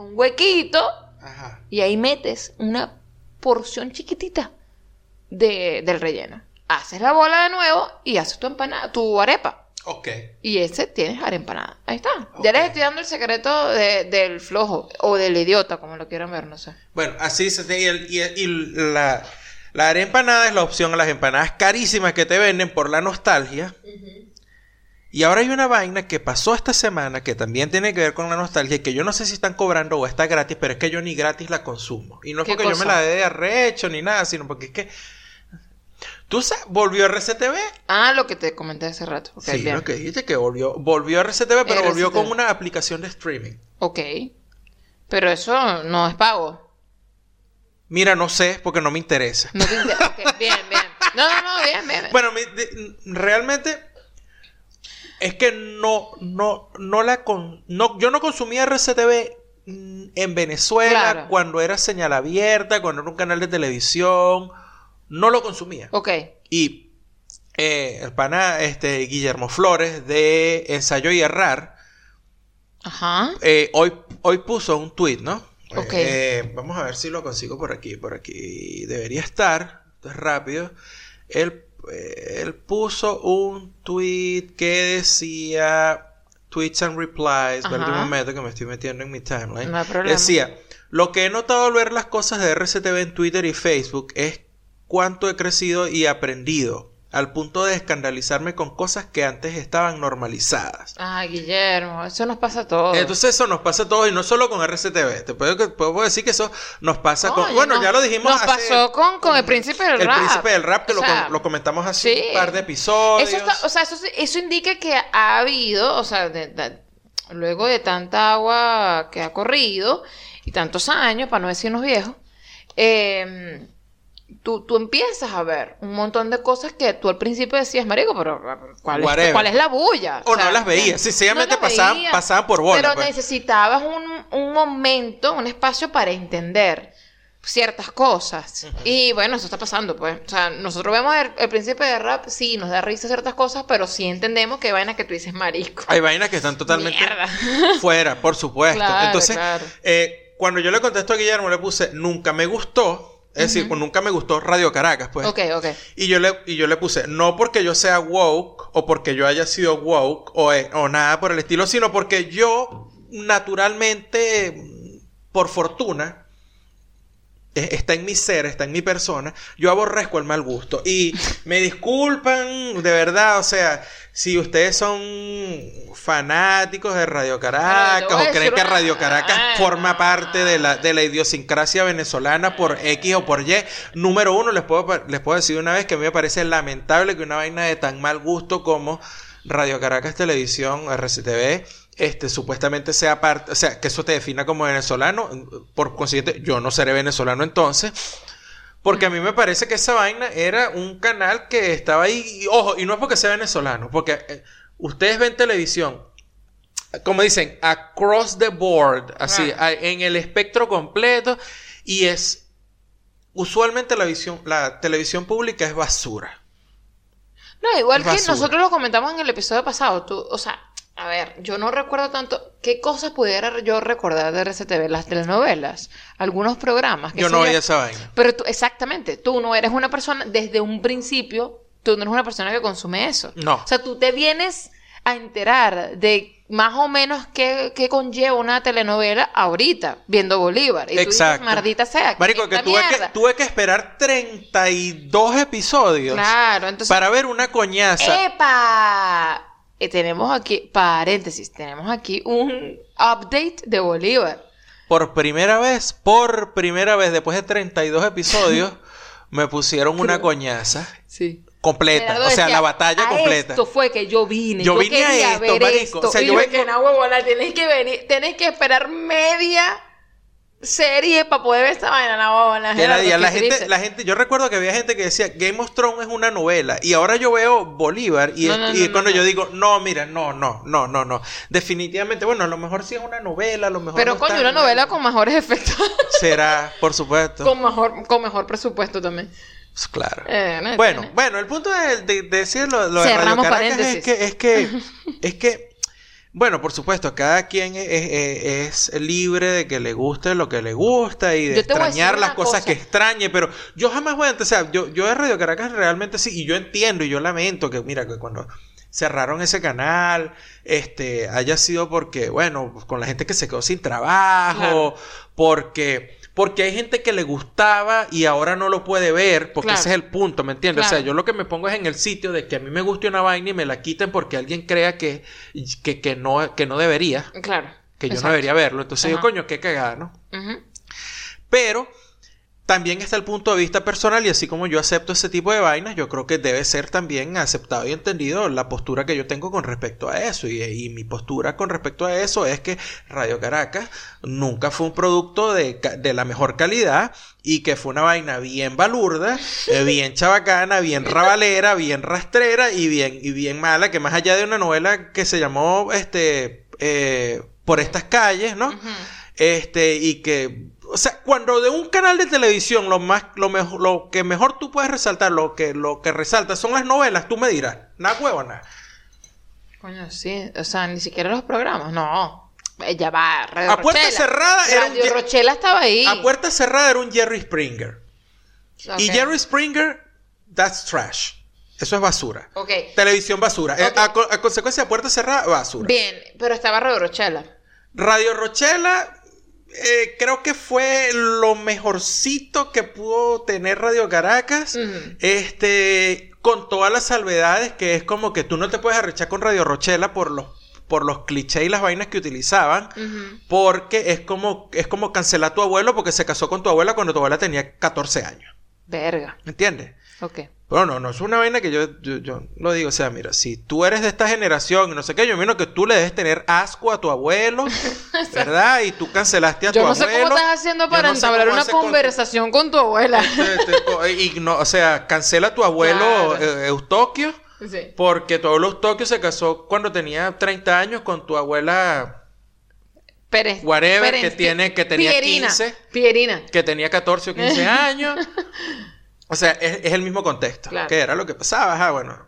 un huequito Ajá. y ahí metes una porción chiquitita de, del relleno. Haces la bola de nuevo y haces tu empanada, tu arepa. Ok. Y ese tienes arepa Ahí está. Ya les estoy dando el secreto de- del flojo o del idiota, como lo quieran ver, no sé. Bueno, así se y, el- y, y la, la es la opción a las empanadas carísimas que te venden por la nostalgia. Y ahora hay una vaina que pasó esta semana que también tiene que ver con la nostalgia y que yo no sé si están cobrando o está gratis, pero es que yo ni gratis la consumo. Y no es ¿Qué porque yo me la dé de arrecho ni nada, sino porque es que... ¿Tú sabes? ¿Volvió RCTV? Ah, lo que te comenté hace rato. Sí, bien. lo que dijiste que volvió, volvió RCTV, pero volvió con una aplicación de streaming. Ok. Pero eso no es pago. Mira, no sé, porque no me interesa. No te inter- ok, Bien, bien. No, no, no, bien, bien. Bueno, realmente es que no, no, no la con, no, yo no consumía RCTV en Venezuela Claro. cuando era señal abierta, cuando era un canal de televisión, no lo consumía. Ok. Y eh, el pana, este, Guillermo Flores de Ensayo y Errar, Ajá. eh, hoy, hoy puso un tweet, ¿no? Ok. Eh, vamos a ver si lo consigo por aquí. Por aquí debería estar. Esto es rápido. Él, él puso un tweet que decía tweets and replies. Ajá. Un momento que me estoy metiendo en mi timeline. No hay problema. Decía, lo que he notado al ver las cosas de RCTV en Twitter y Facebook es cuánto he crecido y aprendido. Al punto de escandalizarme con cosas que antes estaban normalizadas. Ah, Guillermo, eso nos pasa a todos. Entonces eso nos pasa a todos y no solo con RCTV. Te puedo, puedo decir que eso nos pasa con... Bueno, nos- ya lo dijimos Nos hace- pasó con, con el príncipe del el rap. príncipe del rap, que O lo, sea, com- lo comentamos hace sí. un par de episodios. Eso, está- o sea, eso, eso indica que ha habido, o sea, de- de- luego de tanta agua que ha corrido y tantos años, para no decirnos viejos, eh, tú, tú empiezas a ver un montón de cosas que tú al principio decías, marico, pero ¿cuál, es, cuál es la bulla? O no las veías, sencillamente no pasaban- por bola, Pero pues. necesitabas un, un momento, un espacio para entender ciertas cosas. Y bueno, eso está pasando, pues. O sea, nosotros vemos el, el príncipe de rap, sí, nos da risa ciertas cosas, pero sí entendemos que vaina que tú dices marisco. Hay vainas que están totalmente Mierda. fuera, por supuesto. Claro, Entonces, claro. eh, cuando yo le contesto a Guillermo, le puse, nunca me gustó. Es decir, pues nunca me gustó Radio Caracas, pues. Ok, ok. Y yo, le, y yo le puse, no porque yo sea woke o porque yo haya sido woke o, eh, o nada por el estilo, sino porque yo naturalmente, por fortuna, está en mi ser, está en mi persona, yo aborrezco el mal gusto. Y me disculpan, de verdad, o sea, si ustedes son fanáticos de Radio Caracas o creen que Radio Caracas Ah. forma parte de la, de la idiosincrasia venezolana por X o por Y, número uno, les puedo, les puedo decir una vez que a mí me parece lamentable que una vaina de tan mal gusto como Radio Caracas Televisión, RCTV, este, supuestamente sea parte, o sea, que eso te defina como venezolano, por consiguiente, yo no seré venezolano entonces, porque a mí me parece que esa vaina era un canal que estaba ahí, y, ojo, y no es porque sea venezolano, porque eh, ustedes ven televisión, como dicen, across the board, así, Ah. en el espectro completo, y es, usualmente la visión, la televisión pública es basura. No, igual que Basura. nosotros lo comentamos en el episodio pasado. Tú, o sea, a ver, yo no recuerdo tanto. ¿Qué cosas pudiera yo recordar de RCTV? Las telenovelas, algunos programas. qué Yo no veía esa vaina. Pero tú, exactamente, tú no eres una persona, desde un principio, tú no eres una persona que consume eso. No. O sea, tú te vienes a enterar de más o menos qué, qué conlleva una telenovela ahorita, viendo Bolívar. Y tú dices, maldita sea. ¿qué Marico, que tuve, que mierda?". tuve que esperar 32 episodios Claro, entonces... para ver una coñaza. ¡Epa! Eh, tenemos aquí, paréntesis, tenemos aquí un update de Bolívar. Por primera vez, por primera vez, después de 32 episodios, me pusieron una coñaza Sí. completa. Gerardo o sea, decía, la batalla "A completa. Esto fue que yo vine. Yo vine a esto, ver marico. esto. O sea, y yo yo que no, huevona, tienes que venir, tienes que esperar media serie para poder ver esta vaina, no, la, la ¿qué gente, la gente, yo recuerdo que había gente que decía Game of Thrones es una novela y ahora yo veo Bolívar y, No, es- no, y no, cuando yo digo no, mira, no, no, no, no, no, definitivamente, bueno, a lo mejor sí es una novela, a lo mejor Pero coño, una novela con mejores efectos. será, por supuesto, con mejor, con mejor presupuesto también. Pues claro. Eh, no, Bueno, tiene- bueno, el punto de, de- de decir lo, lo de Radio Caracas es que, es que, es que Bueno, por supuesto, cada quien es, es- es libre de que le guste lo que le gusta y de extrañar las cosas cosa. que extrañe, pero yo jamás voy a o sea, yo, yo de Radio Caracas realmente sí, y yo entiendo y yo lamento que, mira, que cuando cerraron ese canal, este, haya sido porque, bueno, pues, con la gente que se quedó sin trabajo, Claro. porque... Porque hay gente que le gustaba y ahora no lo puede ver, porque Claro. ese es el punto, ¿me entiendes? O sea, yo lo que me pongo es en el sitio de que a mí me guste una vaina y me la quiten porque alguien crea que, que, que no, que no debería, Claro. que yo no debería verlo. Entonces yo, coño, qué cagada, ¿no? Pero también está el punto de vista personal y así como yo acepto ese tipo de vainas, yo creo que debe ser también aceptado y entendido la postura que yo tengo con respecto a eso. Y, y mi postura con respecto a eso es que Radio Caracas nunca fue un producto de, de la mejor calidad y que fue una vaina bien balurda, eh, bien chabacana, bien rabalera, bien rastrera y bien, y bien mala, que más allá de una novela que se llamó este eh, Por estas calles, ¿no? Este, y que, o sea, cuando de un canal de televisión lo más, lo mejor, lo que mejor tú puedes resaltar, lo que, lo que resalta son las novelas, tú me dirás, nada huevo, nada. Coño, sí. O sea, ni siquiera los programas. No. Eh, Ya va. Radio A puerta cerrada era un Radio Rochela estaba ahí. A puerta cerrada era un Jerry Springer. Y. Jerry Springer, that's trash. Eso es basura. Ok. Televisión basura. Eh. A, a consecuencia de puerta cerrada, basura. Bien, pero estaba Radio Rochela. Radio Rochela, eh, creo que fue lo mejorcito que pudo tener Radio Caracas. Este, con todas las salvedades, que es como que tú no te puedes arrechar con Radio Rochela por los, por los clichés y las vainas que utilizaban. Porque es como, es como cancelar a tu abuelo porque se casó con tu abuela cuando tu abuela tenía 14 años. Verga. ¿Entiendes? Ok. Pero no, no es una vaina que yo, yo, yo lo digo. O sea, mira, si tú eres de esta generación y no sé qué, yo imagino que tú le debes tener asco a tu abuelo, ¿verdad? Y tú cancelaste a Yo tu no sé abuelo. cómo estás haciendo Yo para no entablar una con- conversación con tu abuela. Te- te- co- y no, o sea, cancela a tu abuelo Claro. eh, Eustoquio, Sí. porque tu abuelo Eustoquio se casó cuando tenía 30 años con tu abuela Pérez. Whatever, Pérez, que tiene- que tenía Pierina, 15. Pierina. que tenía 14 o 15 años. O sea, es, es el mismo contexto. Claro. Que era lo que pasaba, ajá, bueno.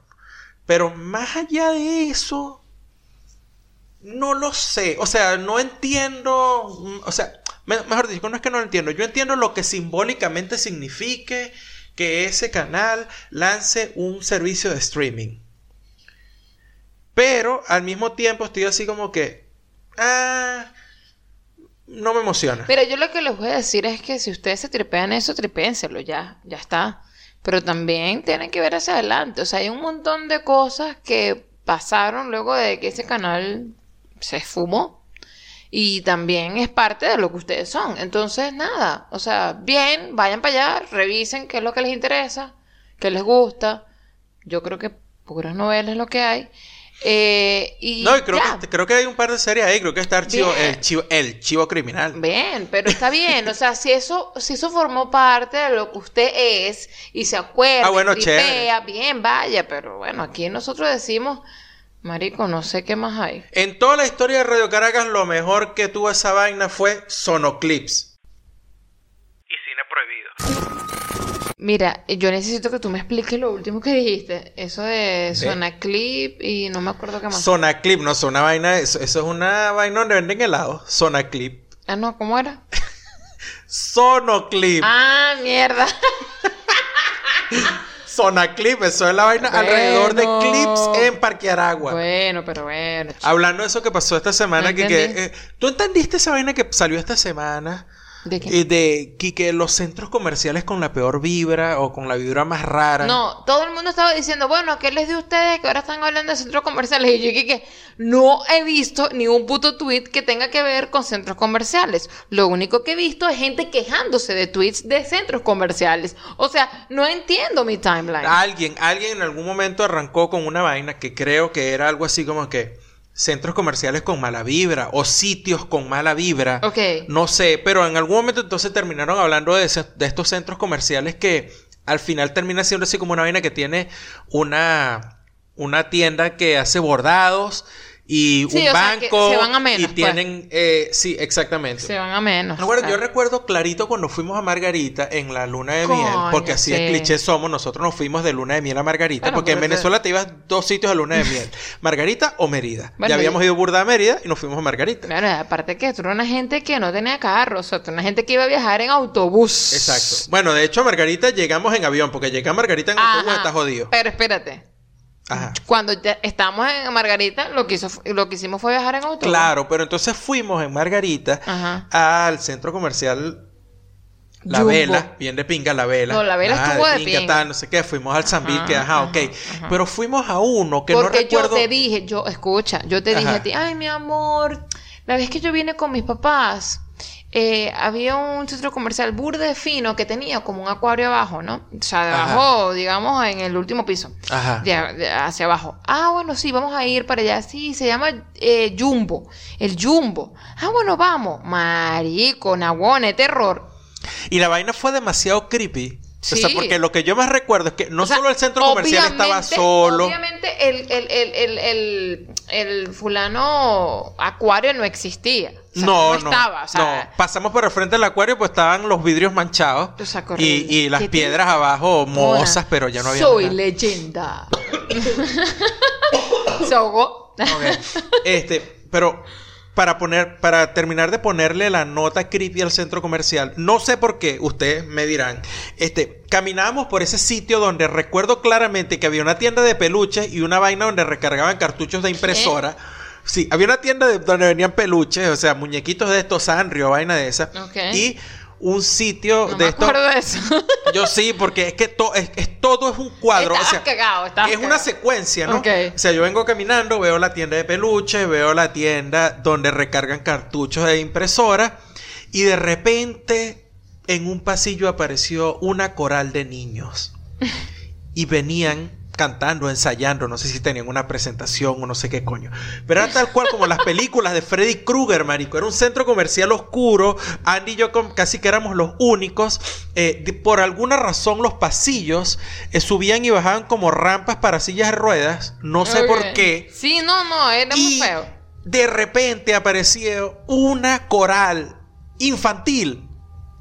Pero más allá de eso, no lo sé. O sea, no entiendo. mm, O sea, me- mejor dicho, no es que no lo entiendo. Yo entiendo lo que simbólicamente signifique que ese canal lance un servicio de streaming. Pero al mismo tiempo estoy así como que. Ah. No me emociona. Mira, yo lo que les voy a decir es que si ustedes se tripean eso, tripénselo, ya, ya está. Pero también tienen que ver hacia adelante. O sea, hay un montón de cosas que pasaron luego de que ese canal se esfumó. Y también es parte de lo que ustedes son. Entonces, nada. O sea, bien, vayan para allá, revisen qué es lo que les interesa, qué les gusta. Yo creo que puras novelas es lo que hay. Eh, y No, y creo ya. que, creo que hay un par de series ahí. Creo que está archivo, el, chivo, el chivo criminal. Bien, pero está bien, o sea, si eso, si eso formó parte de lo que usted es y se acuerda, Ah, bueno, bien, vaya, pero bueno, aquí nosotros decimos, marico, no sé qué más hay. En toda la historia de Radio Caracas, lo mejor que tuvo esa vaina fue Sonoclips. Mira, yo necesito que tú me expliques lo último que dijiste, eso de Sonaclip y no me acuerdo qué más. Sonaclip, no es una vaina, eso, eso es una vaina donde venden helado. Sonaclip. ah, no, ¿cómo era? Sonoclip. Ah, mierda. Sonaclip, eso es la vaina alrededor de clips en Parque Aragua. bueno, pero bueno. chico. Hablando de eso que pasó esta semana, No que, que, eh, ¿tú entendiste esa vaina que salió esta semana? ¿De qué? Y de que, que los centros comerciales con la peor vibra o con la vibra más rara. No, todo el mundo estaba diciendo, bueno, ¿qué les a ustedes que ahora están hablando de centros comerciales? Y yo dije que no he visto ni un puto tweet que tenga que ver con centros comerciales. Lo único que he visto es gente quejándose de tweets de centros comerciales. O sea, no entiendo mi timeline. Alguien, alguien en algún momento arrancó con una vaina que creo que era algo así como que centros comerciales con mala vibra o sitios con mala vibra. Ok. No sé, pero en algún momento entonces terminaron hablando de, ese- de estos centros comerciales que al final termina siendo así como una vaina que tiene una, una tienda que hace bordados y Sí, un o sea, que banco se van a menos, y pues. tienen eh, sí exactamente Se van a menos. Recuerdo- yo claro. recuerdo clarito cuando fuimos a Margarita en la luna de Coño, miel, porque así sí. de cliché somos, nosotros nos fuimos de luna de miel a Margarita, Bueno, porque en porque- Venezuela te ibas dos sitios a luna de miel, Margarita o Mérida. Bueno, ya habíamos y- ido burda a Mérida y nos fuimos a Margarita. Claro, aparte que tú eras una gente que no tenía carro, o sea, tú eras una gente que iba a viajar en autobús. Exacto. Bueno, de hecho a Margarita llegamos en avión, porque llegar a Margarita en autobús Ajá. está jodido. Pero espérate. Ajá. Cuando ya estábamos en Margarita, lo que, hizo, lo que hicimos fue viajar en autobús. Claro, pero entonces fuimos en Margarita Ajá. al centro comercial La Jumbo. Vela, bien de pinga la vela. No, La Vela estuvo de pinga. tal, no sé qué, fuimos al Zambil, que ajá, ajá, ok. ajá. Pero fuimos a uno que Porque no recuerdo. yo te dije, yo, escucha, yo te dije a ti, ay, mi amor, la vez que yo vine con mis papás, eh, había un centro comercial burde fino que tenía como un acuario abajo, ¿no? O sea, Ajá. debajo, digamos, en el último piso. Ajá. De, de- hacia abajo. Ah, bueno, sí, vamos a ir para allá. Sí, se llama eh, Jumbo. El Jumbo. Ah, bueno, vamos. Marico, nahuone, terror. Y la vaina fue demasiado creepy. O sea, porque lo que yo más recuerdo es que no O sea, solo el centro comercial estaba solo. Obviamente el, el, el, el, fulano acuario no existía. O sea, no, no, no, estaba. O sea, no. Pasamos por el frente del acuario, pues estaban los vidrios manchados y, y las ¿Qué piedras abajo Hola, pero ya no había Soy nada. leyenda. Se ahogó. Ok. Este, pero para poner, para terminar de ponerle la nota creepy al centro comercial, no sé por qué, ustedes me dirán, este, caminábamos por ese sitio donde recuerdo claramente que había una tienda de peluches y una vaina donde recargaban cartuchos de impresora. Sí, había una tienda de- donde venían peluches, o sea, muñequitos de estos Sanrio, vaina de esa. Y un sitio No de me acuerdo de eso. Yo sí, porque es que to- es, es- todo es un cuadro. Estabas o sea, cagado, es una secuencia, ¿no? O sea, yo vengo caminando, veo la tienda de peluches, veo la tienda donde recargan cartuchos de impresora y de repente en un pasillo apareció una coral de niños y venían cantando, ensayando, no sé si tenían una presentación o no sé qué coño. Pero era tal cual como las películas de Freddy Krueger, marico. Era un centro comercial oscuro. Andy y yo casi que éramos los únicos. Eh, de- por alguna razón los pasillos eh, subían y bajaban como rampas para sillas de ruedas. No sé por qué. Sí, no, no, era muy Y feo. de repente apareció una coral infantil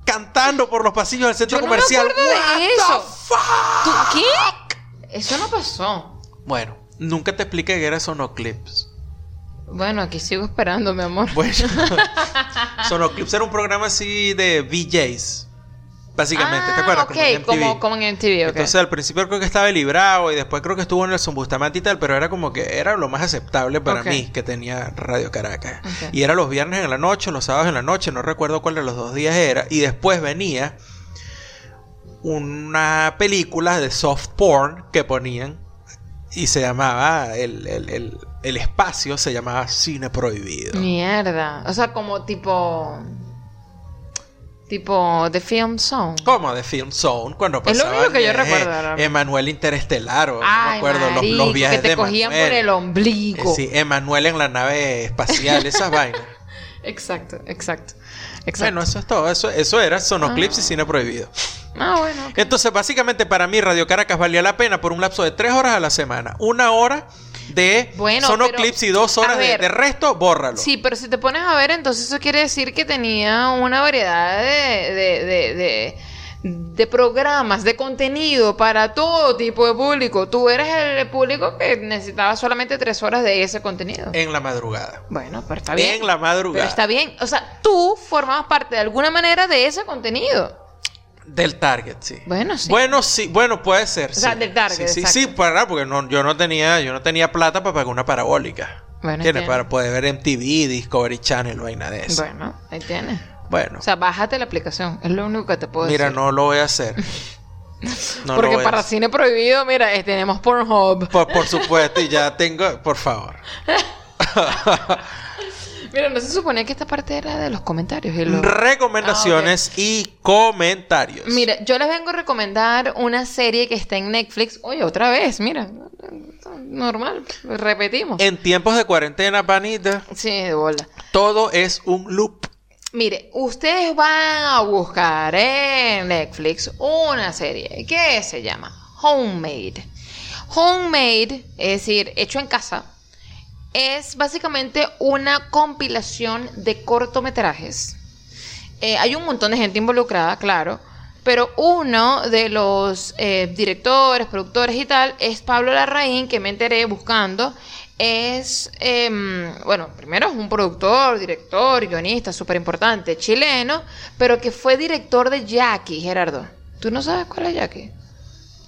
cantando por los pasillos del centro Yo no me comercial. acuerdo de eso. qué? Eso no pasó. Bueno, nunca te expliqué que era Sonoclips. Bueno, aquí sigo esperando, mi amor. Bueno, Sonoclips era un programa así de VJs. Básicamente, ¿te Ah, acuerdas? Ok, Como en MTV. como, como en MTV. Entonces al principio creo que estaba el Librado y después creo que estuvo en el Bustamante y tal, pero era como que era lo más aceptable para mí que tenía Radio Caracas. Y era los viernes en la noche, los sábados en la noche, no recuerdo cuál de los dos días era. Y después venía una película de soft porn que ponían y se llamaba el, el- el- el espacio se llamaba Cine Prohibido. Mierda. O sea, como tipo. Tipo The Film Zone. Como de Film Zone, cuando Es lo único que yo recuerdo. Emanuel Interestelar, o no me Ay, acuerdo, los, marico, los viajes que te de cogían por el ombligo. Sí, Emanuel en la nave espacial, esas vainas. Exacto, exacto. Exacto. Bueno, eso es todo. Eso, eso era Sonoclips y Ah. Cine Prohibido. Ah, bueno. Entonces, básicamente para mí Radio Caracas valía la pena por un lapso de tres horas a la semana. Una hora de Bueno, pero, y dos horas de, ver. de resto, bórralo. Sí, pero si te pones a ver, entonces eso quiere decir que tenía una variedad de, de, de, de, de programas, de contenido para todo tipo de público. Tú eres el público que necesitaba solamente tres horas de ese contenido. En la madrugada. Bueno, pero está bien. En la madrugada. Pero está bien. O sea, tú formabas parte de alguna manera de ese contenido. Del Target, sí. Bueno, sí. Bueno, sí, bueno, puede ser. sea, sí. del Target, Sí, sí, sí, para, porque no, yo no tenía, yo no tenía plata para pagar una parabólica. Bueno, entiendo. Para poder ver MTV, Discovery Channel, vaina de eso. Bueno, ahí tienes. Bueno, O sea, bájate la aplicación. Es lo único que te puedo mira, decir. no lo voy a hacer. No Porque a para cine prohibido, mira, eh, tenemos Pornhub. Por, por supuesto, y ya tengo, por favor. Mira, no se suponía que esta parte era de los comentarios. y los- Recomendaciones y comentarios. Ah, Mira, yo les vengo a recomendar una serie que está en Netflix. Oye, otra vez, mira. Normal, repetimos. En tiempos de cuarentena, panita, Sí, de bola. todo es un loop. Mire, ustedes van a buscar en Netflix una serie que se llama Homemade. Homemade, es decir, hecho en casa, es básicamente una compilación de cortometrajes. Eh, hay un montón de gente involucrada, claro, pero uno de los eh, directores, productores y tal es Pablo Larraín, que me enteré buscando. Es, em, bueno, primero es un productor, director, guionista súper importante, chileno, pero que fue director de Jackie, Gerardo. ¿Tú no sabes cuál es Jackie?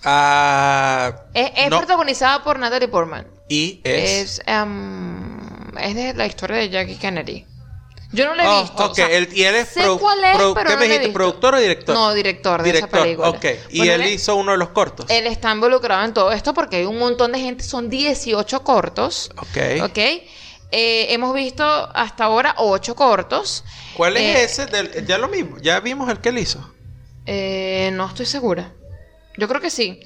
Ah, Es, es no. protagonizada por Natalie Portman. Y es... Es, em, es de la historia de Jackie Kennedy. Yo no la he Oh, visto. ok, o sea, y él es sé cuál es, produ- pero ¿qué no me la he dijiste, visto. productor o director? No, director de esa película. ok. Y Bueno, él él- hizo uno de los cortos. Él está involucrado en todo esto porque hay un montón de gente, son 18 cortos. Ok. ¿Ok? Eh, hemos visto hasta ahora 8 cortos. ¿Cuál es Eh, ese? Del, ya lo mismo, ya vimos el que él hizo. Eh, no estoy segura. Yo creo que sí.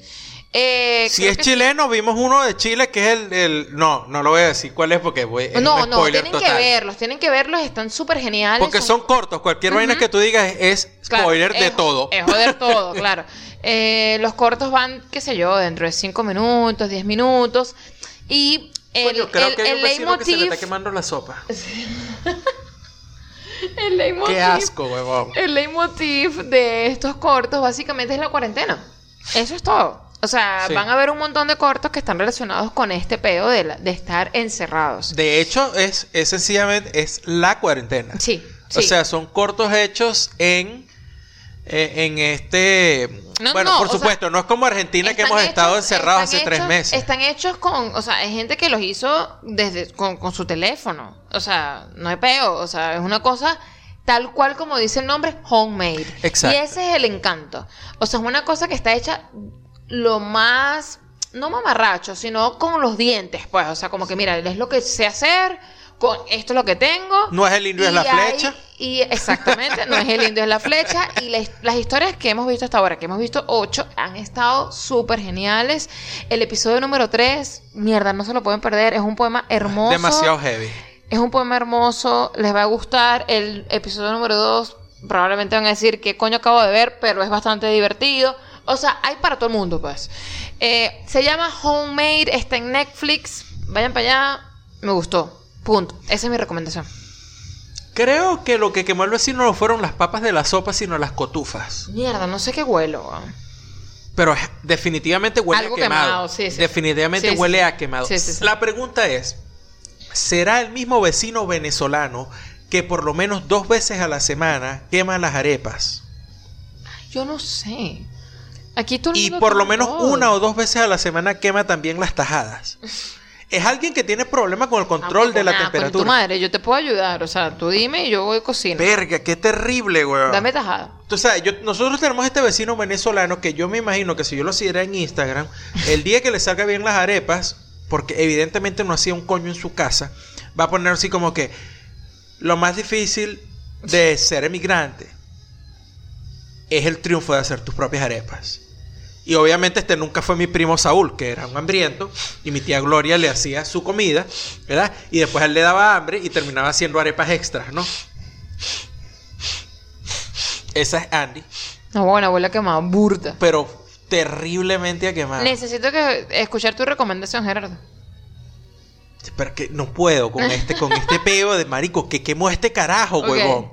Eh, Si es que sí. chileno, vimos uno de Chile que es el, el- No, no lo voy a decir cuál es porque voy, es No, un no, spoiler tienen que verlos, tienen que verlos, están súper geniales. Porque son cortos, cualquier vaina que tú digas es Claro, spoiler de es- todo. Es joder todo, claro. Eh, los cortos van, qué sé yo, dentro de 5 minutos, 10 minutos. Y el, Coño, creo el- que hay un vecino que se le está quemando la sopa. el leitmotiv- Qué asco, huevón. El leitmotiv de estos cortos básicamente es la cuarentena. Eso es todo. O sea, Sí. van a haber un montón de cortos que están relacionados con este pedo de, la- de estar encerrados. De hecho, es, es sencillamente es la cuarentena. Sí, O sea, son cortos hechos en eh, en este No, bueno, no, por sea, supuesto, no es como Argentina que hemos estado encerrados hace tres meses. Están hechos con, o sea, hay gente que los hizo desde con, con su teléfono. O sea, no hay peo. O sea, es una cosa tal cual como dice el nombre, homemade. Exacto. Y ese es el encanto. O sea, es una cosa que está hecha lo más, no mamarracho, sino con los dientes, pues. O sea, como que mira, es lo que sé hacer, con esto es lo que tengo. No es el indio, es la hay- flecha. y exactamente, no es el indio, es la flecha. Y las historias que hemos visto hasta ahora, que hemos visto ocho, han estado súper geniales. El episodio número tres, mierda, no se lo pueden perder. Es un poema hermoso. Demasiado heavy. Es un poema hermoso, les va a gustar. El episodio número dos, probablemente van a decir qué coño acabo de ver, pero es bastante divertido. O sea, hay para todo el mundo, pues. Eh, se llama Homemade, está en Netflix. Vayan para allá, me gustó. Punto. Esa es mi recomendación. Creo que lo que quemó el vecino no fueron las papas de la sopa, sino las cotufas. Mierda, no sé qué huelo. weón. Pero definitivamente huele Algo a quemado. quemado, sí, sí. Definitivamente Sí, huele a quemado. Sí, sí, sí. La pregunta es, ¿será el mismo vecino venezolano que por lo menos dos veces a la semana quema las arepas? Yo no sé. Aquí todo el Y mundo por lo menos todo. una o dos veces a la semana quema también las tajadas. Es alguien que tiene problemas con el control de la Ah, pues, Tu temperatura. madre, yo te puedo ayudar. O sea, tú dime y yo voy a cocinar. Verga, qué terrible, weón. Dame tajada. Sabes, yo- nosotros tenemos este vecino venezolano que yo me imagino que si yo lo siguiera en Instagram, el día que le salga bien las arepas, porque evidentemente no hacía un coño en su casa, va a poner así como que lo más difícil de ser emigrante es el triunfo de hacer tus propias arepas. Y obviamente este nunca fue mi primo Saúl, que era un hambriento, y mi tía Gloria le hacía su comida, ¿verdad? Y después él le daba hambre y terminaba haciendo arepas extras, ¿no? Esa es Andy, No, bueno, huele a quemado. Burda. pero terriblemente a quemar. Necesito que escuchar tu recomendación, Gerardo. Pero que no puedo con este, con este peo de marico que quemó este carajo, huevón.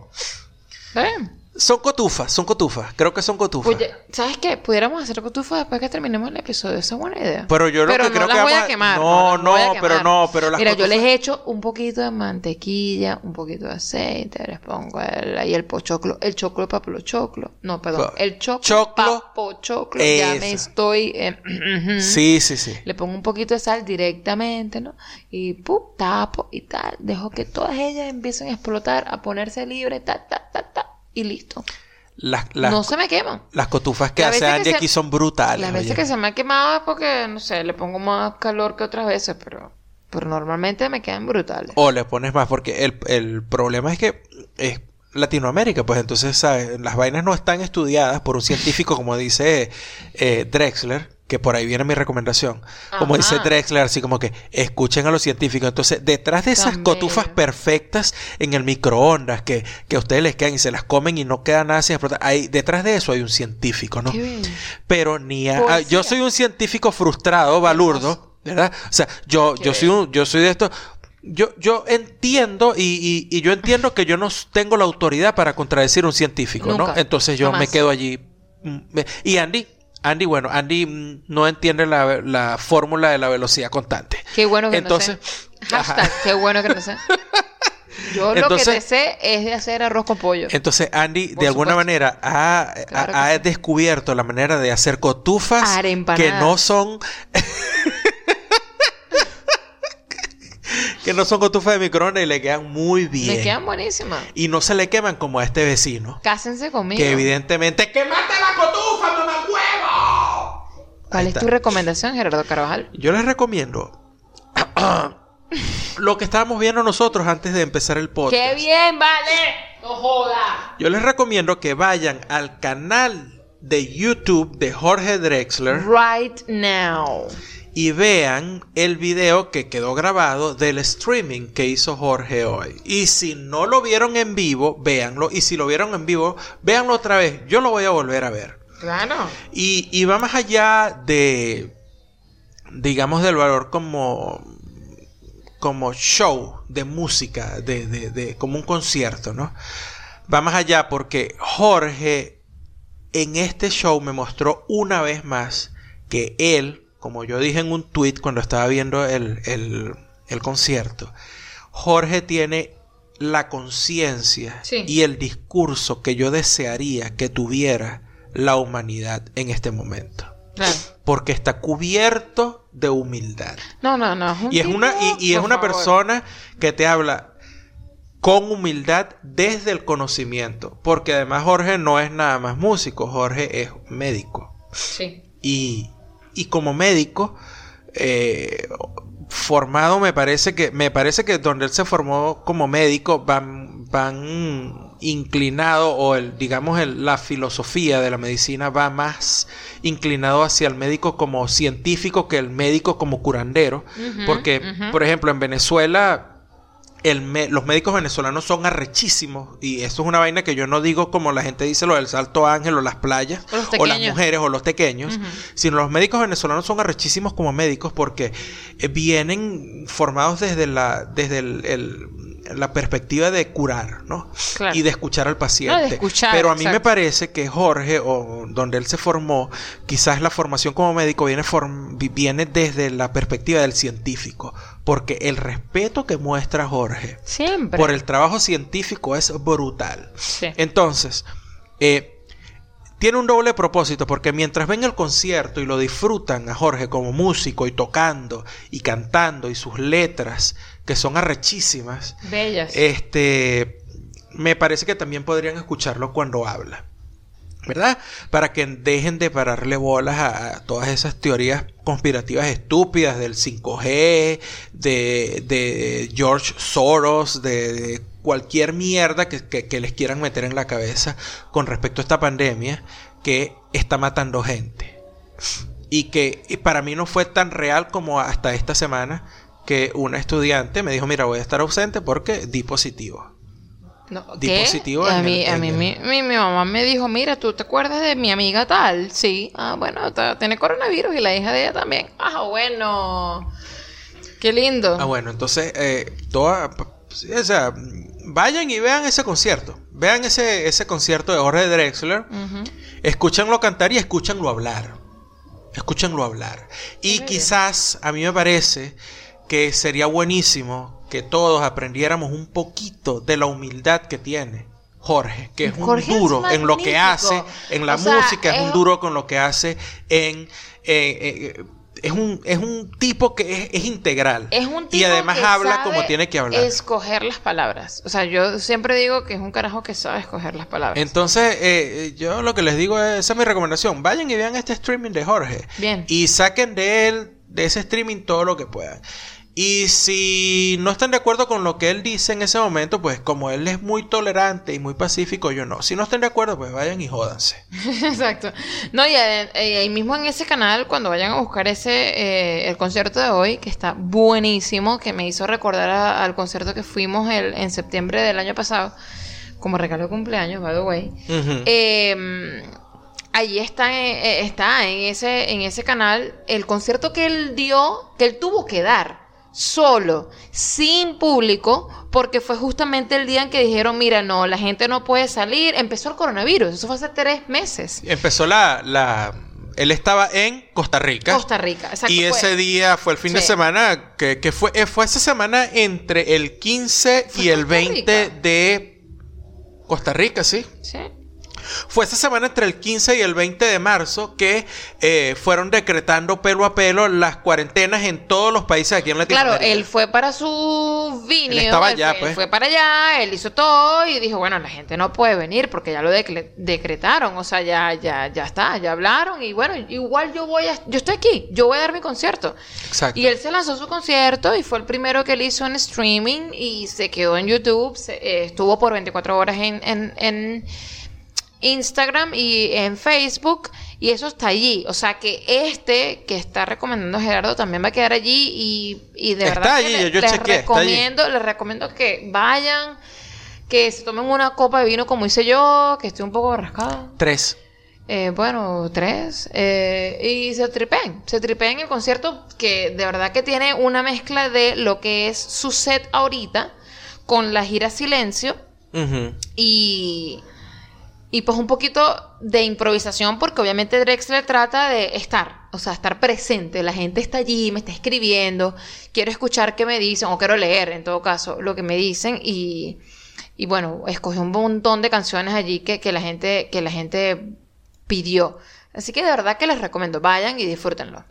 ¿Está bien? Son cotufas, son cotufas. Creo que son cotufas. Oye, ¿sabes qué? Pudiéramos hacer cotufas después que terminemos el episodio. Esa es buena idea. Pero yo lo Pero que no creo las que voy vamos a quemar. No, no, pero no, pero las Mira, yo les he hecho un poquito de mantequilla, un poquito de aceite, les pongo el, ahí el pochoclo, el choclo papo choclo. No, perdón, el choclo, choclo. papo choclo. Ya me estoy... eh, Sí, sí, sí. Le pongo un poquito de sal directamente, ¿no? Y ¡pum! tapo y tal. Dejo que todas ellas empiecen a explotar, a ponerse libre, ta, ta, ta, ta, y listo. Las, las, no se me queman. las cotufas que hace Andy aquí son brutales. Las veces oye. que se me ha quemado es porque, no sé, le pongo más calor que otras veces, pero, pero normalmente me quedan brutales. O le pones más, porque el, el problema es que es Latinoamérica, pues entonces, ¿sabes? Las vainas no están estudiadas por un científico, como dice eh, Drexler, que por ahí viene mi recomendación. Como dice. Drexler, así como que escuchen a los científicos. Entonces, detrás de esas cotufas perfectas en el microondas, que, que a ustedes les quedan y se las comen y no queda nada sin explotar, ahí, detrás de eso hay un científico, ¿no? Pero ni a- yo soy un científico frustrado, balurdo, ¿verdad? O sea, yo, yo soy un, yo soy de estos. yo, yo entiendo y, y- y yo entiendo que yo no tengo la autoridad para contradecir a un científico, ¿no? Entonces yo me quedo allí. mm, Y Andy, Andy, bueno, Andy mm, no entiende la, la fórmula de la velocidad constante. Qué bueno que Entonces, no sé. Hashtag, qué bueno que no sé. Yo lo que te sé es de hacer arroz con pollo. Entonces Andy Por de alguna manera ha, Claro ha- sí. descubierto la manera de hacer cotufas que no son que no son cotufas de microondas y le quedan muy bien. Me quedan buenísimas. Y no se le queman como a este vecino. Cásense conmigo. Que evidentemente ¡Quemaste la cotufa, mamá! ¿Cuál es tu recomendación, Gerardo Carvajal? Yo les recomiendo lo que estábamos viendo nosotros antes de empezar el podcast. ¡Qué bien, vale! ¡No joda! Yo les recomiendo que vayan al canal de YouTube de Jorge Drexler Right now. y vean el video que quedó grabado del streaming que hizo Jorge hoy. Y si no lo vieron en vivo, véanlo. Y si lo vieron en vivo, véanlo otra vez. Yo lo voy a volver a ver. Claro. Y, y va más allá de, digamos, del valor como, como show de música, de, de- de- como un concierto, ¿no? Va más allá porque Jorge en este show me mostró una vez más que él, como yo dije en un tweet cuando estaba viendo el, el- el concierto, Jorge tiene la conciencia Sí. y el discurso que yo desearía que tuviera la humanidad en este momento. Claro. Porque está cubierto de humildad. No, no, no. Y es una, y, es una favor. persona que te habla con humildad desde el conocimiento. Porque además Jorge no es nada más músico, Jorge es médico. Sí. Y, y como médico, eh, formado me parece que, me parece que donde él se formó como médico van, van inclinado o el, digamos, el- la filosofía de la medicina va más inclinado hacia el médico como científico que el médico como curandero. Porque, por ejemplo, en Venezuela el los médicos venezolanos son arrechísimos y eso es una vaina que yo no digo como la gente dice lo del Salto Ángel o las playas O las mujeres o los pequeños, sino los médicos venezolanos son arrechísimos como médicos porque eh, vienen formados desde la desde el- el- la perspectiva de curar, ¿no? Claro. Y de escuchar al paciente. No, de escuchar, Pero a mí me parece que Jorge, o donde él se formó, quizás la formación como médico viene, form- vi- viene desde la perspectiva del científico. Porque el respeto que muestra Jorge Siempre. por el trabajo científico es brutal. Sí. Entonces, eh, tiene un doble propósito porque mientras ven el concierto y lo disfrutan a Jorge como músico y tocando y cantando y sus letras que son arrechísimas, Bellas. este, me parece que también podrían escucharlo cuando habla. ¿Verdad? Para que dejen de pararle bolas a, a todas esas teorías conspirativas estúpidas del 5G, de, de George Soros, de, de cualquier mierda que, que- que les quieran meter en la cabeza con respecto a esta pandemia que está matando gente. Y que y para mí no fue tan real como hasta esta semana que una estudiante me dijo, mira, voy a estar ausente porque di positivo. No, di ¿qué? positivo A mí, el- a mí el- mi, mi, mi mamá me dijo, mira, ¿tú te acuerdas de mi amiga tal? Sí. Ah, bueno, tiene coronavirus y la hija de ella también. Ah, bueno. Qué lindo. Ah, bueno, entonces, eh, toda, o sea, vayan y vean ese concierto. Vean ese, ese concierto de Jorge Drexler. Escúchanlo cantar y escúchanlo hablar. Escúchanlo hablar. Y quizás a mí me parece que sería buenísimo que todos aprendiéramos un poquito de la humildad que tiene Jorge, que es un es duro en lo que hace, en la O sea, música, es un duro con lo que hace en... eh, eh, es un, es un tipo que es, es integral. Es un tipo y además que habla sabe como tiene que hablar. Escoger las palabras. O sea, yo siempre digo que es un carajo que sabe escoger las palabras. Entonces, eh, yo lo que les digo es, esa es mi recomendación. Vayan y vean este streaming de Jorge. Bien. Y saquen de él, de ese streaming, todo lo que puedan. Y si no están de acuerdo con lo que él dice en ese momento, pues como él es muy tolerante y muy pacífico, yo no. Si no están de acuerdo, pues vayan y jódanse. Exacto. No, y eh, eh, ahí mismo en ese canal, cuando vayan a buscar ese, eh, el concierto de hoy, que está buenísimo, que me hizo recordar a- al concierto que fuimos el, en septiembre del año pasado, como regalo de cumpleaños, by the way. Ujú. Eh, allí está, eh, está en ese, en ese canal el concierto que él dio, que él tuvo que dar. Solo, sin público, porque fue justamente el día en que dijeron, mira, no, la gente no puede salir. Empezó el coronavirus, eso fue hace tres meses. Empezó la, la él estaba en Costa Rica. Costa Rica, exacto. Y ese día fue el fin de semana que, que fue, eh, fue esa semana entre el 15 y el Costa 20 Rica. de Costa Rica, sí. Sí. Fue esa semana entre el 15 y el 20 de marzo que eh, fueron decretando pelo a pelo las cuarentenas en todos los países aquí en Claro, Latinoamérica. él fue para su vinio. Él estaba él allá, fue, pues. él fue para allá, él hizo todo y dijo, bueno, la gente no puede venir porque ya lo decle- decretaron, o sea, ya, ya, ya está, ya hablaron y bueno, igual yo voy a, yo estoy aquí, yo voy a dar mi concierto. Exacto. Y él se lanzó su concierto y fue el primero que él hizo en streaming y se quedó en YouTube, se- eh, estuvo por 24 horas en, en, en Instagram y en Facebook y eso está allí. O sea que este que está recomendando Gerardo también va a quedar allí y, y de Está verdad allí, que le- yo les chequeé, recomiendo, les recomiendo que vayan, que se tomen una copa de vino como hice yo, que estoy un poco rascada. Tres. Eh, bueno, tres. eh, y se tripen. Se tripen el concierto que de verdad que tiene una mezcla de lo que es su set ahorita con la gira Silencio y, y pues un poquito de improvisación porque obviamente Drexler trata de estar, o sea, estar presente. La gente está allí, me está escribiendo, quiero escuchar qué me dicen o quiero leer en todo caso lo que me dicen y, y bueno, escogió un montón de canciones allí que, que la gente que la gente pidió. Así que de verdad que les recomiendo, vayan y disfrútenlo.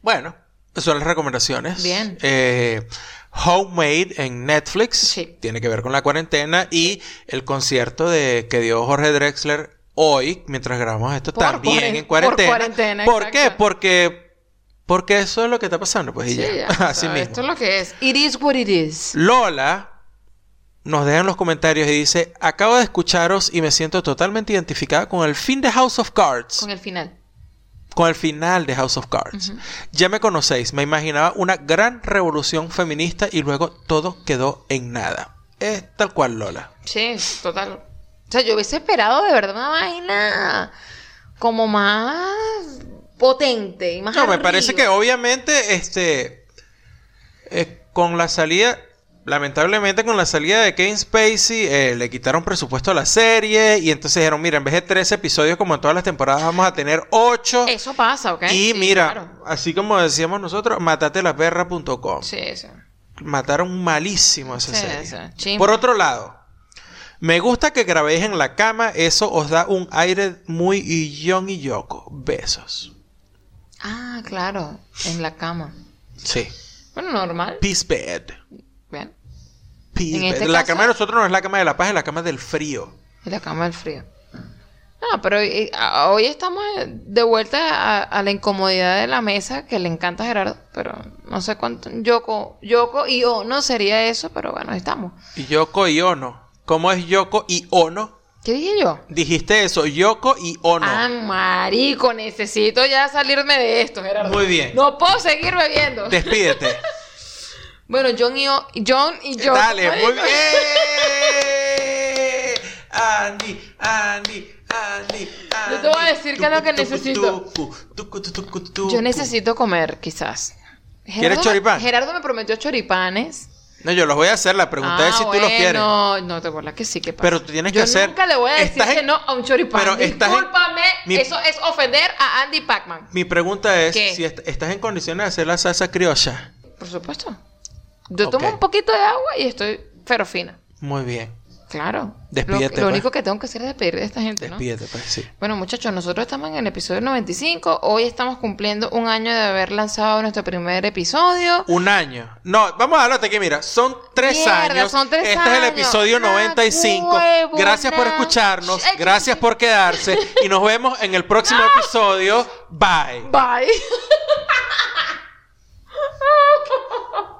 Bueno, son las recomendaciones. Bien. Eh, Homemade en Netflix. Sí. Tiene que ver con la cuarentena. Y el concierto de que dio Jorge Drexler hoy, mientras grabamos esto, Por también en cuarentena. por cuarentena, ¿Por exacto. qué? Porque, porque eso es lo que está pasando. Pues y Sí, ya. ya, o Así mismo. Esto es lo que es. It is what it is. Lola nos deja en los comentarios y dice: Acabo de escucharos y me siento totalmente identificada con el fin de House of Cards. Con el final. Con el final de House of Cards. Ya me conocéis, me imaginaba una gran revolución feminista y luego todo quedó en nada. Es tal cual Lola. Sí, total. O sea, yo hubiese esperado de verdad una vaina como más potente y más No, me parece que obviamente este eh, con la salida lamentablemente con la salida de Kevin Spacey eh, le quitaron presupuesto a la serie y entonces dijeron, mira, en vez de 13 episodios como en todas las temporadas vamos a tener 8 Eso pasa, ¿ok? y Sí, mira, claro. así como decíamos nosotros, matatelasperra.com. Sí, sí. Mataron malísimo esa Sí, serie. sí. Por otro lado, me gusta que grabéis en la cama, eso os da un aire muy John y Yoko. Besos. Ah, claro. En la cama. Sí. Bueno, normal. Peace bed. En este la caso- cama de nosotros no es la cama de la paz, es la cama del frío. En la cama del frío. No, pero hoy estamos eh, de vuelta a, a la incomodidad de la mesa que le encanta a Gerardo, pero no sé cuánto. Yoko, Yoko y no sería eso, pero bueno, ahí estamos. Yoko y Ono. ¿Cómo es Yoko y Ono? ¿Qué dije yo? Dijiste eso, Yoko y Ono. Ah, marico, necesito ya salirme de esto, Gerardo. Muy bien. No puedo seguir bebiendo. Despídete. Bueno, John y, O- John y yo. Dale, muy bien. Andy, Andy, Andy, Andy. Yo te voy a decir qué es lo que necesito. Yo necesito comer, quizás. ¿Quieres Gerardo me- choripán? Gerardo me prometió choripanes. No, yo los voy a hacer. La pregunta Ah, es si tú los quieres. No, no te acuerdas que sí, que pasa. Pero tú tienes que Yo hacer- nunca le voy a decir que no a un choripán. Pero en- Discúlpame, mi- eso es ofender a Andy Pacman. Mi pregunta es ¿Qué? si est- estás en condiciones de hacer la salsa criolla. Por supuesto. Yo tomo un poquito de agua y estoy ferofina. Muy bien. Claro. Despídete, Lo, lo pues. único que tengo que hacer es despedir de esta gente, ¿no? Despídete, pues sí. Bueno, muchachos, nosotros estamos en el episodio 95. Hoy estamos cumpliendo un año de haber lanzado nuestro primer episodio. Un año. No, vamos a hablarte aquí, mira. Son tres Mierda, años. son tres este es el episodio Nah, 95. huevo, gracias por escucharnos. Gracias por quedarse. Y nos vemos en el próximo episodio. Bye. Bye.